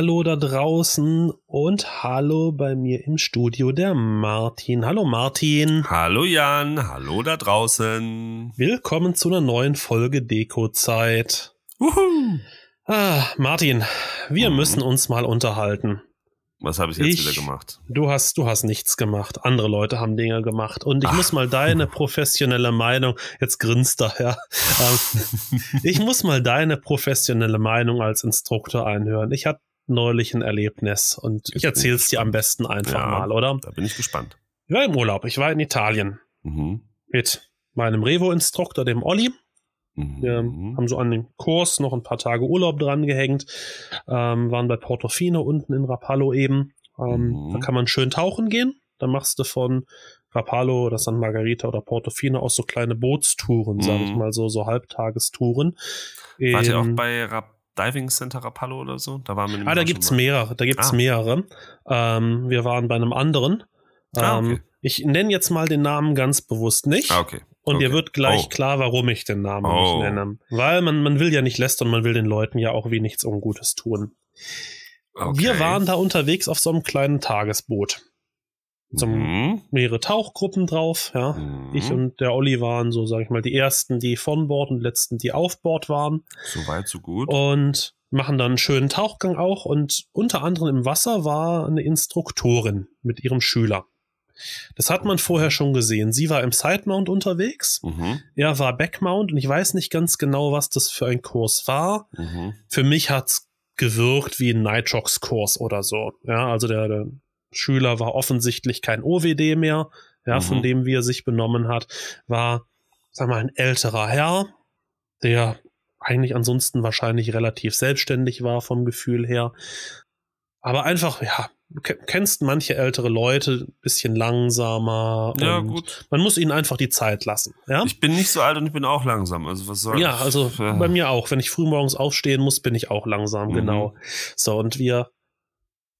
Hallo da draußen und hallo bei mir im Studio der Martin. Hallo Martin. Hallo Jan, hallo da draußen. Willkommen zu einer neuen Folge Deko-Zeit. Ah, Martin, wir mhm. müssen uns mal unterhalten. Was habe ich jetzt ich, wieder gemacht? Du hast, du hast nichts gemacht. Andere Leute haben Dinge gemacht. Und ich Ach. muss mal deine professionelle Meinung, jetzt grinst er, ja. Ähm, ich muss mal deine professionelle Meinung als Instruktor einhören. Ich hatte neulich ein Erlebnis und ich, ich erzähle es dir am besten einfach ja, mal, oder? Da bin ich gespannt. Ich war im Urlaub. Ich war in Italien. Mhm. Mit meinem Revo-Instruktor, dem Olli. Wir mhm. haben so an den Kurs noch ein paar Tage Urlaub dran gehängt, ähm, waren bei Portofino unten in Rapallo eben. Ähm, mhm. Da kann man schön tauchen gehen. Dann machst du von Rapallo oder San Margarita oder Portofino aus so kleine Bootstouren, mhm. sage ich mal so, so Halbtagestouren. Wart ihr auch bei Rap Diving Center Rapallo oder so? Da waren wir Ah, da gibt's mehrere. Da gibt's ah. mehrere. Ähm, wir waren bei einem anderen. Ah, okay. Ähm, ich nenne jetzt mal den Namen ganz bewusst nicht. Ah, okay. Und okay. dir wird gleich oh. klar, warum ich den Namen oh. nicht nenne. Weil man, man will ja nicht lästern, man will den Leuten ja auch wie nichts Ungutes tun. Okay. Wir waren da unterwegs auf so einem kleinen Tagesboot. So mhm. mehrere Tauchgruppen drauf, ja. Mhm. Ich und der Olli waren so, sag ich mal, die ersten, die von Bord und letzten, die auf Bord waren. So weit, so gut. Und machen dann einen schönen Tauchgang auch und unter anderem im Wasser war eine Instruktorin mit ihrem Schüler. Das hat man vorher schon gesehen. Sie war im Sidemount unterwegs, mhm. er war Backmount und ich weiß nicht ganz genau, was das für ein Kurs war. Mhm. Für mich hat's gewirkt wie ein Nitrox-Kurs oder so. Ja, also der, der, Schüler war offensichtlich kein OWD mehr, ja, mhm. von dem wie er sich benommen hat, war, sag mal, ein älterer Herr, der eigentlich ansonsten wahrscheinlich relativ selbstständig war vom Gefühl her. Aber einfach, ja, du kennst manche ältere Leute, bisschen langsamer. Ja, gut. Man muss ihnen einfach die Zeit lassen. Ja? Ich bin nicht so alt und ich bin auch langsam. Also was soll Ja, also äh. bei mir auch. Wenn ich früh morgens aufstehen muss, bin ich auch langsam, mhm. genau. So, und wir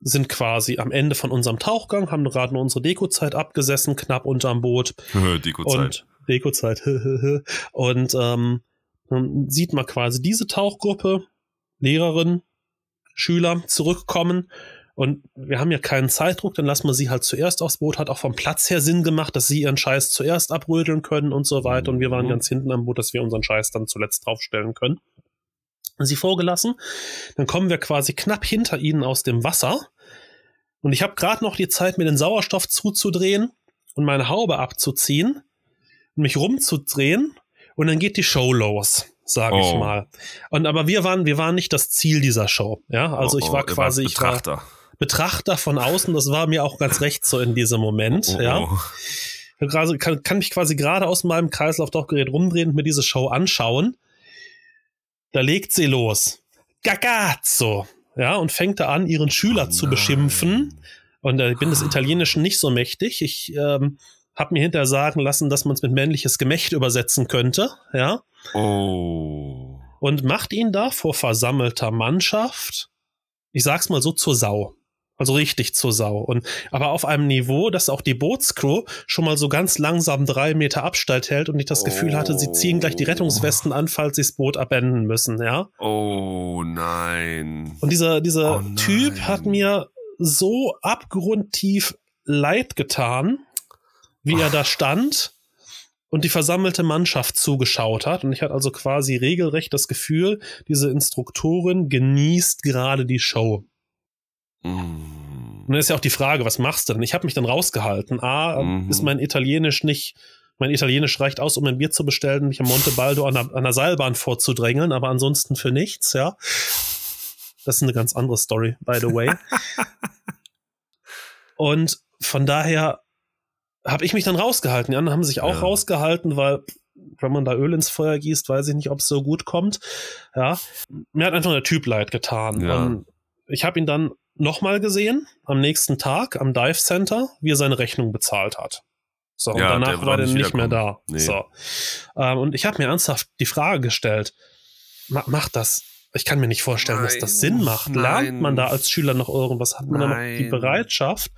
sind quasi am Ende von unserem Tauchgang, haben gerade nur unsere Dekozeit abgesessen, knapp unterm Boot. Dekozeit. Und Dekozeit. und ähm, dann sieht man quasi diese Tauchgruppe, Lehrerin, Schüler zurückkommen und wir haben ja keinen Zeitdruck, dann lassen wir sie halt zuerst aufs Boot. Hat auch vom Platz her Sinn gemacht, dass sie ihren Scheiß zuerst abrödeln können und so weiter. Und wir waren mhm. ganz hinten am Boot, dass wir unseren Scheiß dann zuletzt draufstellen können. Sie vorgelassen. Dann kommen wir quasi knapp hinter ihnen aus dem Wasser. Und ich habe gerade noch die Zeit, mir den Sauerstoff zuzudrehen und meine Haube abzuziehen und mich rumzudrehen. Und dann geht die Show los sage oh. ich mal. Und aber wir waren, wir waren nicht das Ziel dieser Show. Ja, also oh, ich war quasi, ich war, Betrachter von außen, das war mir auch ganz recht so in diesem Moment, oh, ja. Ich kann, kann mich quasi gerade aus meinem Kreislaufdochgerät rumdrehen und mir diese Show anschauen. Da legt sie los. Gagazzo. Ja, und fängt da an, ihren Schüler oh, zu beschimpfen. Und äh, ich bin des Italienischen nicht so mächtig. Ich ähm, habe mir hinterher sagen lassen, dass man es mit männliches Gemächt übersetzen könnte. Ja. Oh. Und macht ihn da vor versammelter Mannschaft, ich sag's mal so, zur Sau. Also richtig zur Sau. Und, aber auf einem Niveau, dass auch die Bootscrew schon mal so ganz langsam drei Meter Abstand hält und nicht das Gefühl hatte, sie ziehen gleich die Rettungswesten an, falls sie das Boot abenden müssen, ja. Oh nein. Und dieser, dieser oh Typ hat mir so abgrundtief leid getan, wie Ach. er da stand und die versammelte Mannschaft zugeschaut hat. Und ich hatte also quasi regelrecht das Gefühl, diese Instruktorin genießt gerade die Show. Mm. Und dann ist ja auch die Frage, was machst du denn? Ich habe mich dann rausgehalten. A, mhm. ist mein Italienisch nicht, mein Italienisch reicht aus, um ein Bier zu bestellen, mich am Monte Baldo an der, an der Seilbahn vorzudrängeln, aber ansonsten für nichts, ja. Das ist eine ganz andere Story, by the way. Und von daher habe ich mich dann rausgehalten. Die anderen haben sich auch ja. rausgehalten, weil wenn man da Öl ins Feuer gießt, weiß ich nicht, ob es so gut kommt. Ja, mir hat einfach der Typ leid getan. Ja. Ich habe ihn dann nochmal gesehen, am nächsten Tag am Dive Center, wie er seine Rechnung bezahlt hat. So, ja, und danach war er nicht mehr da. Nee. So. Ähm, und ich habe mir ernsthaft die Frage gestellt, ma macht das, ich kann mir nicht vorstellen, nein, dass das Sinn macht. Nein. Lernt man da als Schüler noch irgendwas? Hat man nein. da noch die Bereitschaft,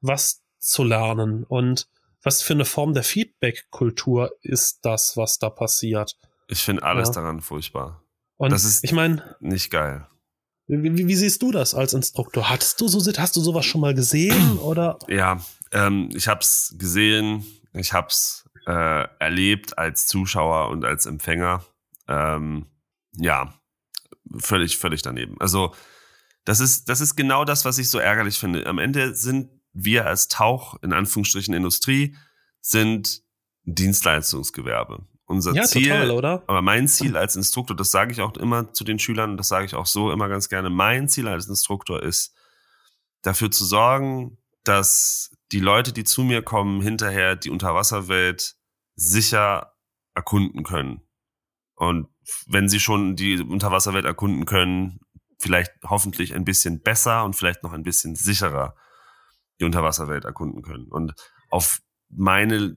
was zu lernen? Und was für eine Form der Feedback-Kultur ist das, was da passiert? Ich finde alles ja. daran furchtbar. Und das ist ich meine, nicht geil Wie, wie, siehst du das als Instruktor? Hattest du so, hast du sowas schon mal gesehen oder? Ja, ähm, ich habe es gesehen, ich habe es äh, erlebt als Zuschauer und als Empfänger. Ähm, ja, völlig, völlig daneben. Also das ist, das ist genau das, was ich so ärgerlich finde. Am Ende sind wir als Tauch, in Anführungsstrichen Industrie, sind Dienstleistungsgewerbe. Unser ja, Ziel, total, oder? aber mein Ziel als Instruktor, das sage ich auch immer zu den Schülern, das sage ich auch so immer ganz gerne, mein Ziel als Instruktor ist, dafür zu sorgen, dass die Leute, die zu mir kommen, hinterher die Unterwasserwelt sicher erkunden können. Und wenn sie schon die Unterwasserwelt erkunden können, vielleicht hoffentlich ein bisschen besser und vielleicht noch ein bisschen sicherer die Unterwasserwelt erkunden können. Und auf meine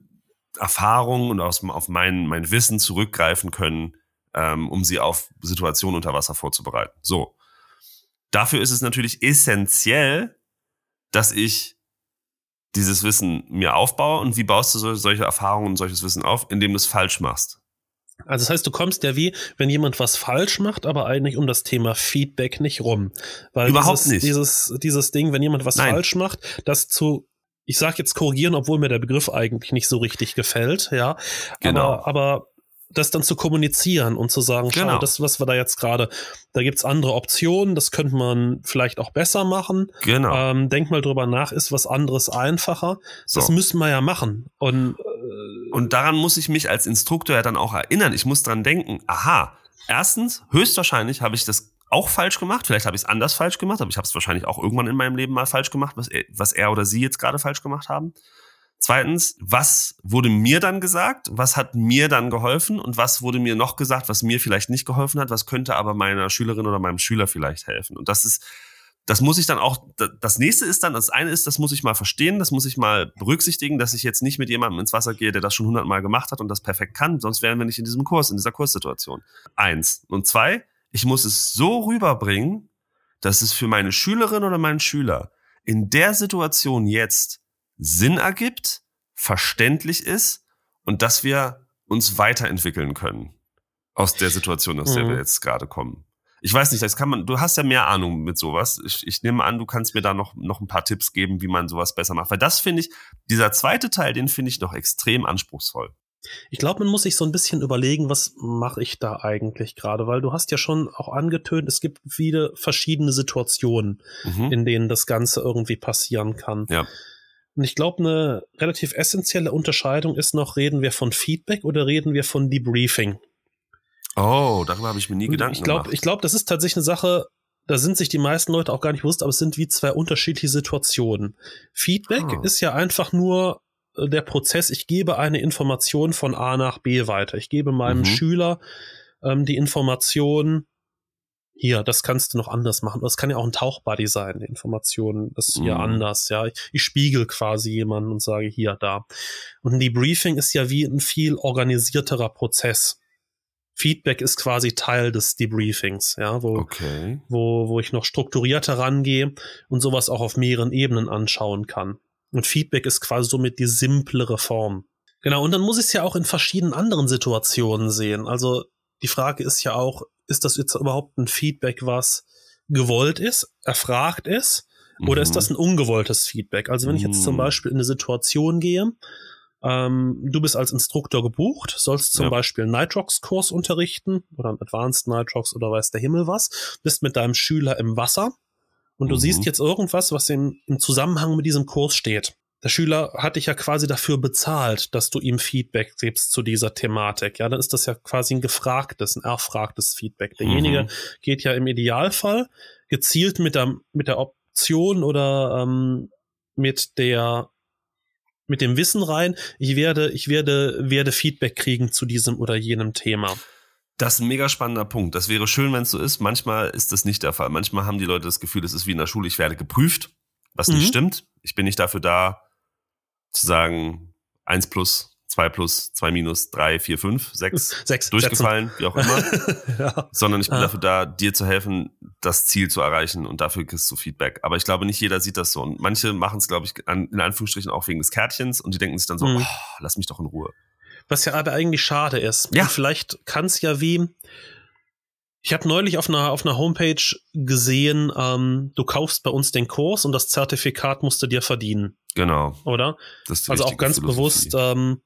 Erfahrungen und aus, auf mein, mein Wissen zurückgreifen können, ähm, um sie auf Situationen unter Wasser vorzubereiten. So. Dafür ist es natürlich essentiell, dass ich dieses Wissen mir aufbaue. Und wie baust du solche Erfahrungen und solches Wissen auf? Indem du es falsch machst. Also das heißt, du kommst ja wie, wenn jemand was falsch macht, aber eigentlich um das Thema Feedback nicht rum. Weil Überhaupt dieses, nicht. Dieses, dieses Ding, wenn jemand was Nein. falsch macht, das zu ich sage jetzt korrigieren, obwohl mir der Begriff eigentlich nicht so richtig gefällt, ja. Genau. Aber, aber das dann zu kommunizieren und zu sagen, schau, genau. das, was wir da jetzt gerade, da gibt's andere Optionen, das könnte man vielleicht auch besser machen. Genau. Ähm, denk mal drüber nach, ist was anderes einfacher. So. Das müssen wir ja machen. Und, äh, und daran muss ich mich als Instruktor ja dann auch erinnern. Ich muss dran denken, aha, erstens, höchstwahrscheinlich habe ich das auch falsch gemacht. Vielleicht habe ich es anders falsch gemacht, aber ich habe es wahrscheinlich auch irgendwann in meinem Leben mal falsch gemacht, was er, was er oder sie jetzt gerade falsch gemacht haben. Zweitens, was wurde mir dann gesagt? Was hat mir dann geholfen? Und was wurde mir noch gesagt, was mir vielleicht nicht geholfen hat? Was könnte aber meiner Schülerin oder meinem Schüler vielleicht helfen? Und das ist, das muss ich dann auch, das nächste ist dann, das eine ist, das muss ich mal verstehen, das muss ich mal berücksichtigen, dass ich jetzt nicht mit jemandem ins Wasser gehe, der das schon hundertmal gemacht hat und das perfekt kann, sonst wären wir nicht in diesem Kurs, in dieser Kurssituation. Eins. Und zwei, ich muss es so rüberbringen, dass es für meine Schülerin oder meinen Schüler in der Situation jetzt Sinn ergibt, verständlich ist und dass wir uns weiterentwickeln können aus der Situation, aus der mhm. wir jetzt gerade kommen. Ich weiß nicht, das kann man, du hast ja mehr Ahnung mit sowas. Ich, ich nehme an, du kannst mir da noch, noch ein paar Tipps geben, wie man sowas besser macht. Weil das finde ich, dieser zweite Teil, den finde ich noch extrem anspruchsvoll. Ich glaube, man muss sich so ein bisschen überlegen, was mache ich da eigentlich gerade, weil du hast ja schon auch angetönt, es gibt viele verschiedene Situationen, mhm. in denen das Ganze irgendwie passieren kann. Ja. Und ich glaube, eine relativ essentielle Unterscheidung ist noch, reden wir von Feedback oder reden wir von Debriefing? Oh, darüber habe ich mir nie Gedanken ich glaub, gemacht. Ich glaube, das ist tatsächlich eine Sache, da sind sich die meisten Leute auch gar nicht bewusst, aber es sind wie zwei unterschiedliche Situationen. Feedback oh. ist ja einfach nur der Prozess, ich gebe eine Information von A nach B weiter. Ich gebe meinem mhm. Schüler ähm, die Information, hier, das kannst du noch anders machen. Das kann ja auch ein Tauchbuddy sein, die Information, das ist hier mhm. anders, ja. Ich, ich spiegel quasi jemanden und sage hier, da. Und ein Debriefing ist ja wie ein viel organisierterer Prozess. Feedback ist quasi Teil des Debriefings, ja, wo, okay. wo, wo ich noch strukturierter rangehe und sowas auch auf mehreren Ebenen anschauen kann. Und Feedback ist quasi somit die simplere Form. Genau, und dann muss ich es ja auch in verschiedenen anderen Situationen sehen. Also die Frage ist ja auch, ist das jetzt überhaupt ein Feedback, was gewollt ist, erfragt ist, oder mhm. ist das ein ungewolltes Feedback? Also wenn ich jetzt zum mhm. Beispiel in eine Situation gehe, ähm, du bist als Instruktor gebucht, sollst zum ja. Beispiel einen Nitrox-Kurs unterrichten oder einen Advanced Nitrox oder weiß der Himmel was, bist mit deinem Schüler im Wasser und du mhm. siehst jetzt irgendwas, was im, im Zusammenhang mit diesem Kurs steht. Der Schüler hat dich ja quasi dafür bezahlt, dass du ihm Feedback gibst zu dieser Thematik. Ja, dann ist das ja quasi ein gefragtes, ein erfragtes Feedback. Derjenige mhm. geht ja im Idealfall gezielt mit der, mit der Option oder ähm, mit der mit dem Wissen rein, ich werde, ich werde, werde Feedback kriegen zu diesem oder jenem Thema. Das ist ein mega spannender Punkt. Das wäre schön, wenn es so ist. Manchmal ist das nicht der Fall. Manchmal haben die Leute das Gefühl, es ist wie in der Schule, ich werde geprüft, was mhm. nicht stimmt. Ich bin nicht dafür da, zu sagen, eins plus, zwei plus, zwei minus, drei, vier, fünf, sechs, sechs durchgefallen, Sätzen. wie auch immer. ja. Sondern ich bin ah. dafür da, dir zu helfen, das Ziel zu erreichen und dafür kriegst du Feedback. Aber ich glaube, nicht jeder sieht das so. Und manche machen es, glaube ich, in Anführungsstrichen auch wegen des Kärtchens und die denken sich dann so, mhm. oh, lass mich doch in Ruhe. Was ja aber eigentlich schade ist. Ja. Und vielleicht kann es ja wie, Ich habe neulich auf einer, auf einer Homepage gesehen, ähm, du kaufst bei uns den Kurs und das Zertifikat musst du dir verdienen. Genau. Oder? also auch ganz Philosophie. bewusst, ähm,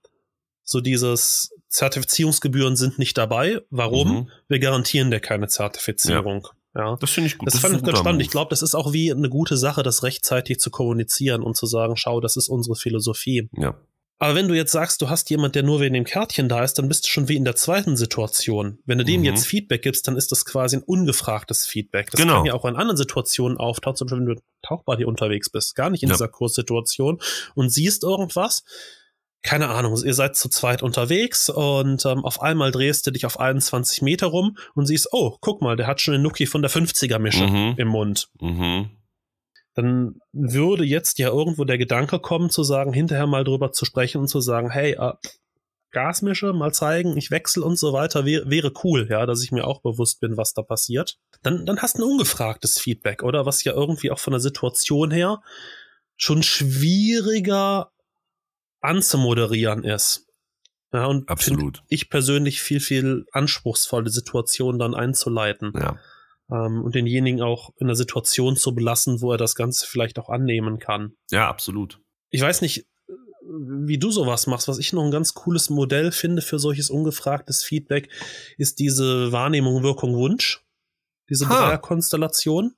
so dieses Zertifizierungsgebühren sind nicht dabei. Warum? Mhm. Wir garantieren dir keine Zertifizierung. Ja. ja. Das finde ich gut. Das, das fand ich ganz spannend. Move. Ich glaube, das ist auch wie eine gute Sache, das rechtzeitig zu kommunizieren und zu sagen, schau, das ist unsere Philosophie. Ja. Aber wenn du jetzt sagst, du hast jemand, der nur wegen dem Kärtchen da ist, dann bist du schon wie in der zweiten Situation. Wenn du dem mhm. jetzt Feedback gibst, dann ist das quasi ein ungefragtes Feedback. Das genau. kann ja auch in anderen Situationen auftauchen, zum Beispiel wenn du tauchbar hier unterwegs bist, gar nicht in ja. dieser Kurssituation und siehst irgendwas. Keine Ahnung, ihr seid zu zweit unterwegs und ähm, auf einmal drehst du dich auf 21 Meter rum und siehst, oh, guck mal, der hat schon den Nuki von der 50er-Mische mhm. im Mund. Mhm dann würde jetzt ja irgendwo der Gedanke kommen, zu sagen, hinterher mal drüber zu sprechen und zu sagen, hey, äh, Gasmische, mal zeigen, ich wechsle und so weiter, wär, wäre cool, ja, dass ich mir auch bewusst bin, was da passiert. Dann, dann hast du ein ungefragtes Feedback, oder? Was ja irgendwie auch von der Situation her schon schwieriger anzumoderieren ist. Ja, und Absolut. ich persönlich viel, viel anspruchsvolle Situationen dann einzuleiten. Ja ähm, und denjenigen auch in einer Situation zu belassen, wo er das Ganze vielleicht auch annehmen kann. Ja, absolut. Ich weiß nicht, wie du sowas machst. Was ich noch ein ganz cooles Modell finde für solches ungefragtes Feedback, ist diese Wahrnehmung, Wirkung, Wunsch. Diese Dreierkonstellation.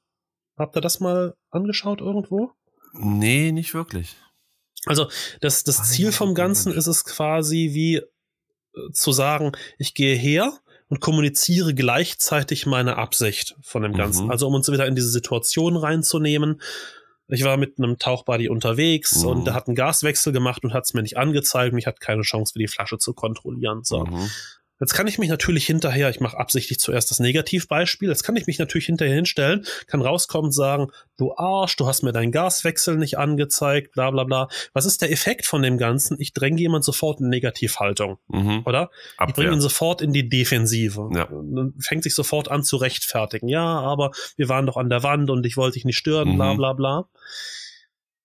Habt ihr das mal angeschaut irgendwo? Nee, nicht wirklich. Also das, das Ziel vom Ganzen ist es quasi wie äh, zu sagen, ich gehe her und kommuniziere gleichzeitig meine Absicht von dem Ganzen. Mhm. Also um uns wieder in diese Situation reinzunehmen. Ich war mit einem Tauchbuddy unterwegs mhm. und der hat einen Gaswechsel gemacht und hat es mir nicht angezeigt und ich hatte keine Chance, für die Flasche zu kontrollieren. So. Mhm. Jetzt kann ich mich natürlich hinterher, ich mache absichtlich zuerst das Negativbeispiel, jetzt kann ich mich natürlich hinterher hinstellen, kann rauskommen und sagen, du Arsch, du hast mir deinen Gaswechsel nicht angezeigt, bla bla bla. Was ist der Effekt von dem Ganzen? Ich dränge jemand sofort in Negativhaltung, mhm. oder? Abwehr. Ich bringe ihn sofort in die Defensive. Ja. Fängt sich sofort an zu rechtfertigen. Ja, aber wir waren doch an der Wand und ich wollte dich nicht stören, mhm. bla bla bla.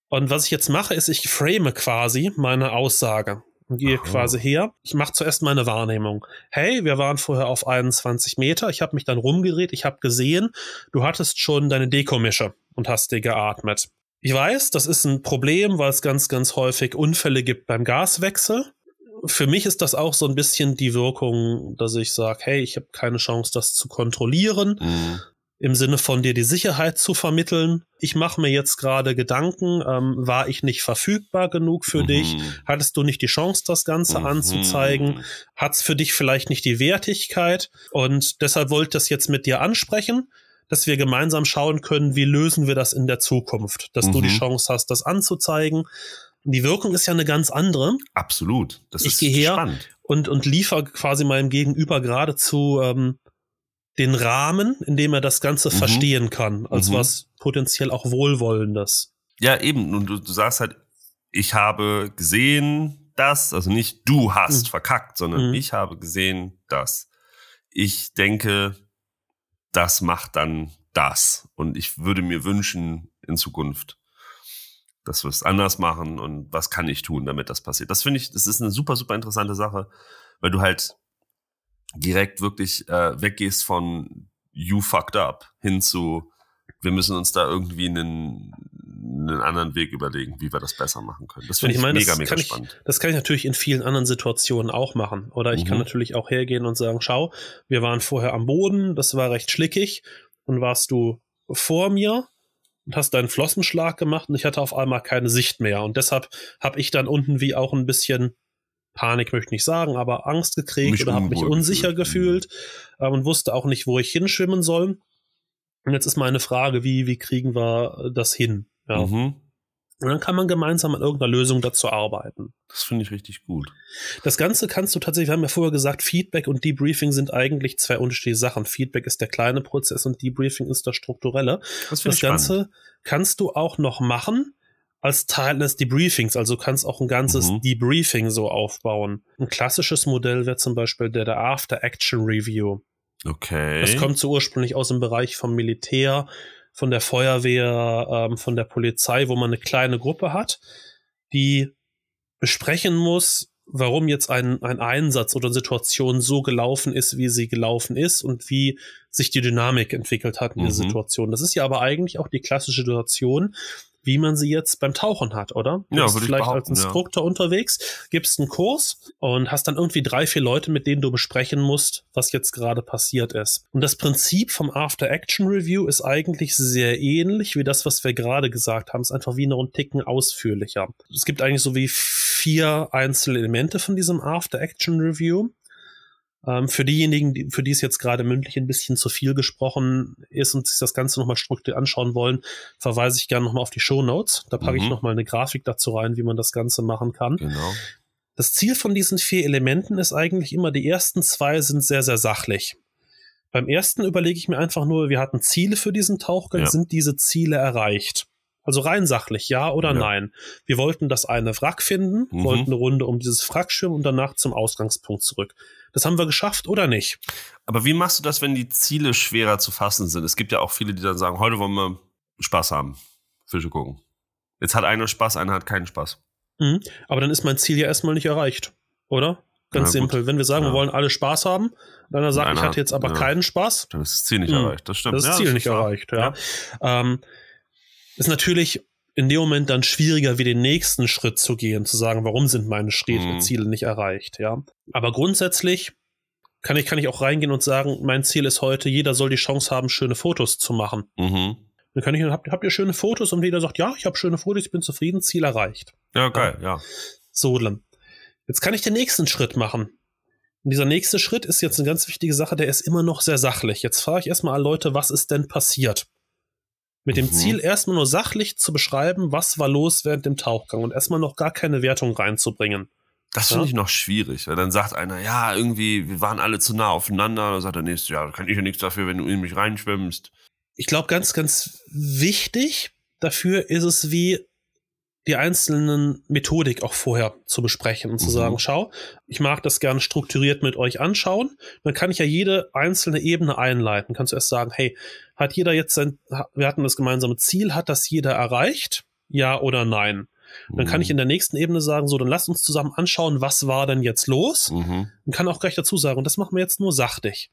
Und was ich jetzt mache, ist, ich frame quasi meine Aussage und gehe Aha. quasi her. Ich mache zuerst meine Wahrnehmung. Hey, wir waren vorher auf 21 Meter. Ich habe mich dann rumgedreht. Ich habe gesehen, du hattest schon deine Dekomische und hast dir geatmet. Ich weiß, das ist ein Problem, weil es ganz, ganz häufig Unfälle gibt beim Gaswechsel. Für mich ist das auch so ein bisschen die Wirkung, dass ich sage, hey, ich habe keine Chance, das zu kontrollieren. Mhm im Sinne von dir die Sicherheit zu vermitteln. Ich mache mir jetzt gerade Gedanken, ähm, war ich nicht verfügbar genug für mhm. dich? Hattest du nicht die Chance, das Ganze mhm. anzuzeigen? Hat es für dich vielleicht nicht die Wertigkeit? Und deshalb wollte ich das jetzt mit dir ansprechen, dass wir gemeinsam schauen können, wie lösen wir das in der Zukunft, dass mhm. du die mhm. Chance hast, das anzuzeigen. Die Wirkung ist ja eine ganz andere. Absolut. Das ich ist gehe her spannend. Und, und liefere quasi meinem Gegenüber geradezu ähm, den Rahmen, in dem er das Ganze mhm. verstehen kann, als mhm. was potenziell auch Wohlwollendes. Ja, eben. Und du, du sagst halt, ich habe gesehen, dass, also nicht du hast mhm. verkackt, sondern mhm. ich habe gesehen, dass. Ich denke, das macht dann das. Und ich würde mir wünschen in Zukunft, dass wir es anders machen und was kann ich tun, damit das passiert. Das finde ich, das ist eine super, super interessante Sache, weil du halt direkt wirklich äh, weggehst von you fucked up hin zu wir müssen uns da irgendwie einen, einen anderen Weg überlegen, wie wir das besser machen können. Das finde ich, ich meine, mega, mega spannend. Ich, das kann ich natürlich in vielen anderen Situationen auch machen. Oder ich mhm. kann natürlich auch hergehen und sagen, schau, wir waren vorher am Boden, das war recht schlickig und warst du vor mir und hast deinen Flossenschlag gemacht und ich hatte auf einmal keine Sicht mehr. Und deshalb habe ich dann unten wie auch ein bisschen Panik möchte ich nicht sagen, aber Angst gekriegt mich oder habe mich unsicher gefühlt, äh, und wusste auch nicht, wo ich hinschwimmen soll. Und jetzt ist meine Frage, wie, wie kriegen wir das hin? Ja. Mhm. Und dann kann man gemeinsam an irgendeiner Lösung dazu arbeiten. Das finde ich richtig gut. Das Ganze kannst du tatsächlich, wir haben ja vorher gesagt, Feedback und Debriefing sind eigentlich zwei unterschiedliche Sachen. Feedback ist der kleine Prozess und Debriefing ist das strukturelle. Das, das Ganze kannst du auch noch machen, als Teil des Debriefings. Also du kannst auch ein ganzes mhm. Debriefing so aufbauen. Ein klassisches Modell wäre zum Beispiel der, der After-Action Review. Okay. Das kommt so ursprünglich aus dem Bereich vom Militär, von der Feuerwehr, ähm, von der Polizei, wo man eine kleine Gruppe hat, die besprechen muss, warum jetzt ein, ein Einsatz oder eine Situation so gelaufen ist, wie sie gelaufen ist und wie sich die Dynamik entwickelt hat in mhm. der Situation. Das ist ja aber eigentlich auch die klassische Situation, wie man sie jetzt beim Tauchen hat, oder? Du ja, bist vielleicht als Instruktor ja. unterwegs, gibst einen Kurs und hast dann irgendwie drei, vier Leute, mit denen du besprechen musst, was jetzt gerade passiert ist. Und das Prinzip vom After-Action-Review ist eigentlich sehr ähnlich wie das, was wir gerade gesagt haben. Es ist einfach wie noch ein Ticken ausführlicher. Es gibt eigentlich so wie vier einzelne Elemente von diesem After-Action-Review. Ähm, für diejenigen, die, für die es jetzt gerade mündlich ein bisschen zu viel gesprochen ist und sich das Ganze nochmal strukturiert anschauen wollen, verweise ich gerne nochmal auf die Show Notes. Da packe mhm. ich nochmal eine Grafik dazu rein, wie man das Ganze machen kann. Genau. Das Ziel von diesen vier Elementen ist eigentlich immer, die ersten zwei sind sehr, sehr sachlich. Beim ersten überlege ich mir einfach nur, wir hatten Ziele für diesen Tauchgang, ja. sind diese Ziele erreicht? Also rein sachlich, ja oder ja. nein. Wir wollten das eine Wrack finden, mhm. wollten eine Runde um dieses Wrack schwimmen und danach zum Ausgangspunkt zurück. Das haben wir geschafft oder nicht? Aber wie machst du das, wenn die Ziele schwerer zu fassen sind? Es gibt ja auch viele, die dann sagen, heute wollen wir Spaß haben, Fische gucken. Jetzt hat einer Spaß, einer hat keinen Spaß. Mhm. Aber dann ist mein Ziel ja erstmal nicht erreicht, oder? Ganz ja, simpel. Wenn wir sagen, ja. wir wollen alle Spaß haben, dann er sagt, einer, ich hatte jetzt aber keinen Spaß. Dann ist das Ziel nicht mhm. erreicht. Das stimmt. Das ist das Ziel nicht erreicht, ja. Ähm, ist natürlich in dem Moment dann schwieriger, wie den nächsten Schritt zu gehen, zu sagen, warum sind meine mhm. Ziele nicht erreicht, ja. Aber grundsätzlich kann ich, kann ich auch reingehen und sagen, mein Ziel ist heute, jeder soll die Chance haben, schöne Fotos zu machen. Mhm. Dann kann ich, habt, habt ihr schöne Fotos? Und jeder sagt, ja, ich habe schöne Fotos, ich bin zufrieden, Ziel erreicht. Ja, geil, ja. ja. So, jetzt kann ich den nächsten Schritt machen. Und dieser nächste Schritt ist jetzt eine ganz wichtige Sache, der ist immer noch sehr sachlich. Jetzt frage ich erstmal alle Leute, was ist denn passiert? Mit dem mhm. Ziel, erstmal nur sachlich zu beschreiben, was war los während dem Tauchgang und erstmal noch gar keine Wertung reinzubringen. Das finde ja? ich noch schwierig, weil dann sagt einer, ja, irgendwie, wir waren alle zu nah aufeinander. Dann sagt der nächste, ja, da kann ich ja nichts dafür, wenn du in mich reinschwimmst. Ich glaube, ganz, ganz wichtig dafür ist es, wie die einzelnen Methodik auch vorher zu besprechen und zu mhm. sagen, schau, ich mag das gerne strukturiert mit euch anschauen. Dann kann ich ja jede einzelne Ebene einleiten. Kannst du erst sagen, hey, hat jeder jetzt sein, wir hatten das gemeinsame Ziel, hat das jeder erreicht? Ja oder nein? Dann kann ich mhm. in der nächsten Ebene sagen, so, dann lasst uns zusammen anschauen, was war denn jetzt los? Mhm. Und kann auch gleich dazu sagen, und das machen wir jetzt nur sachtig.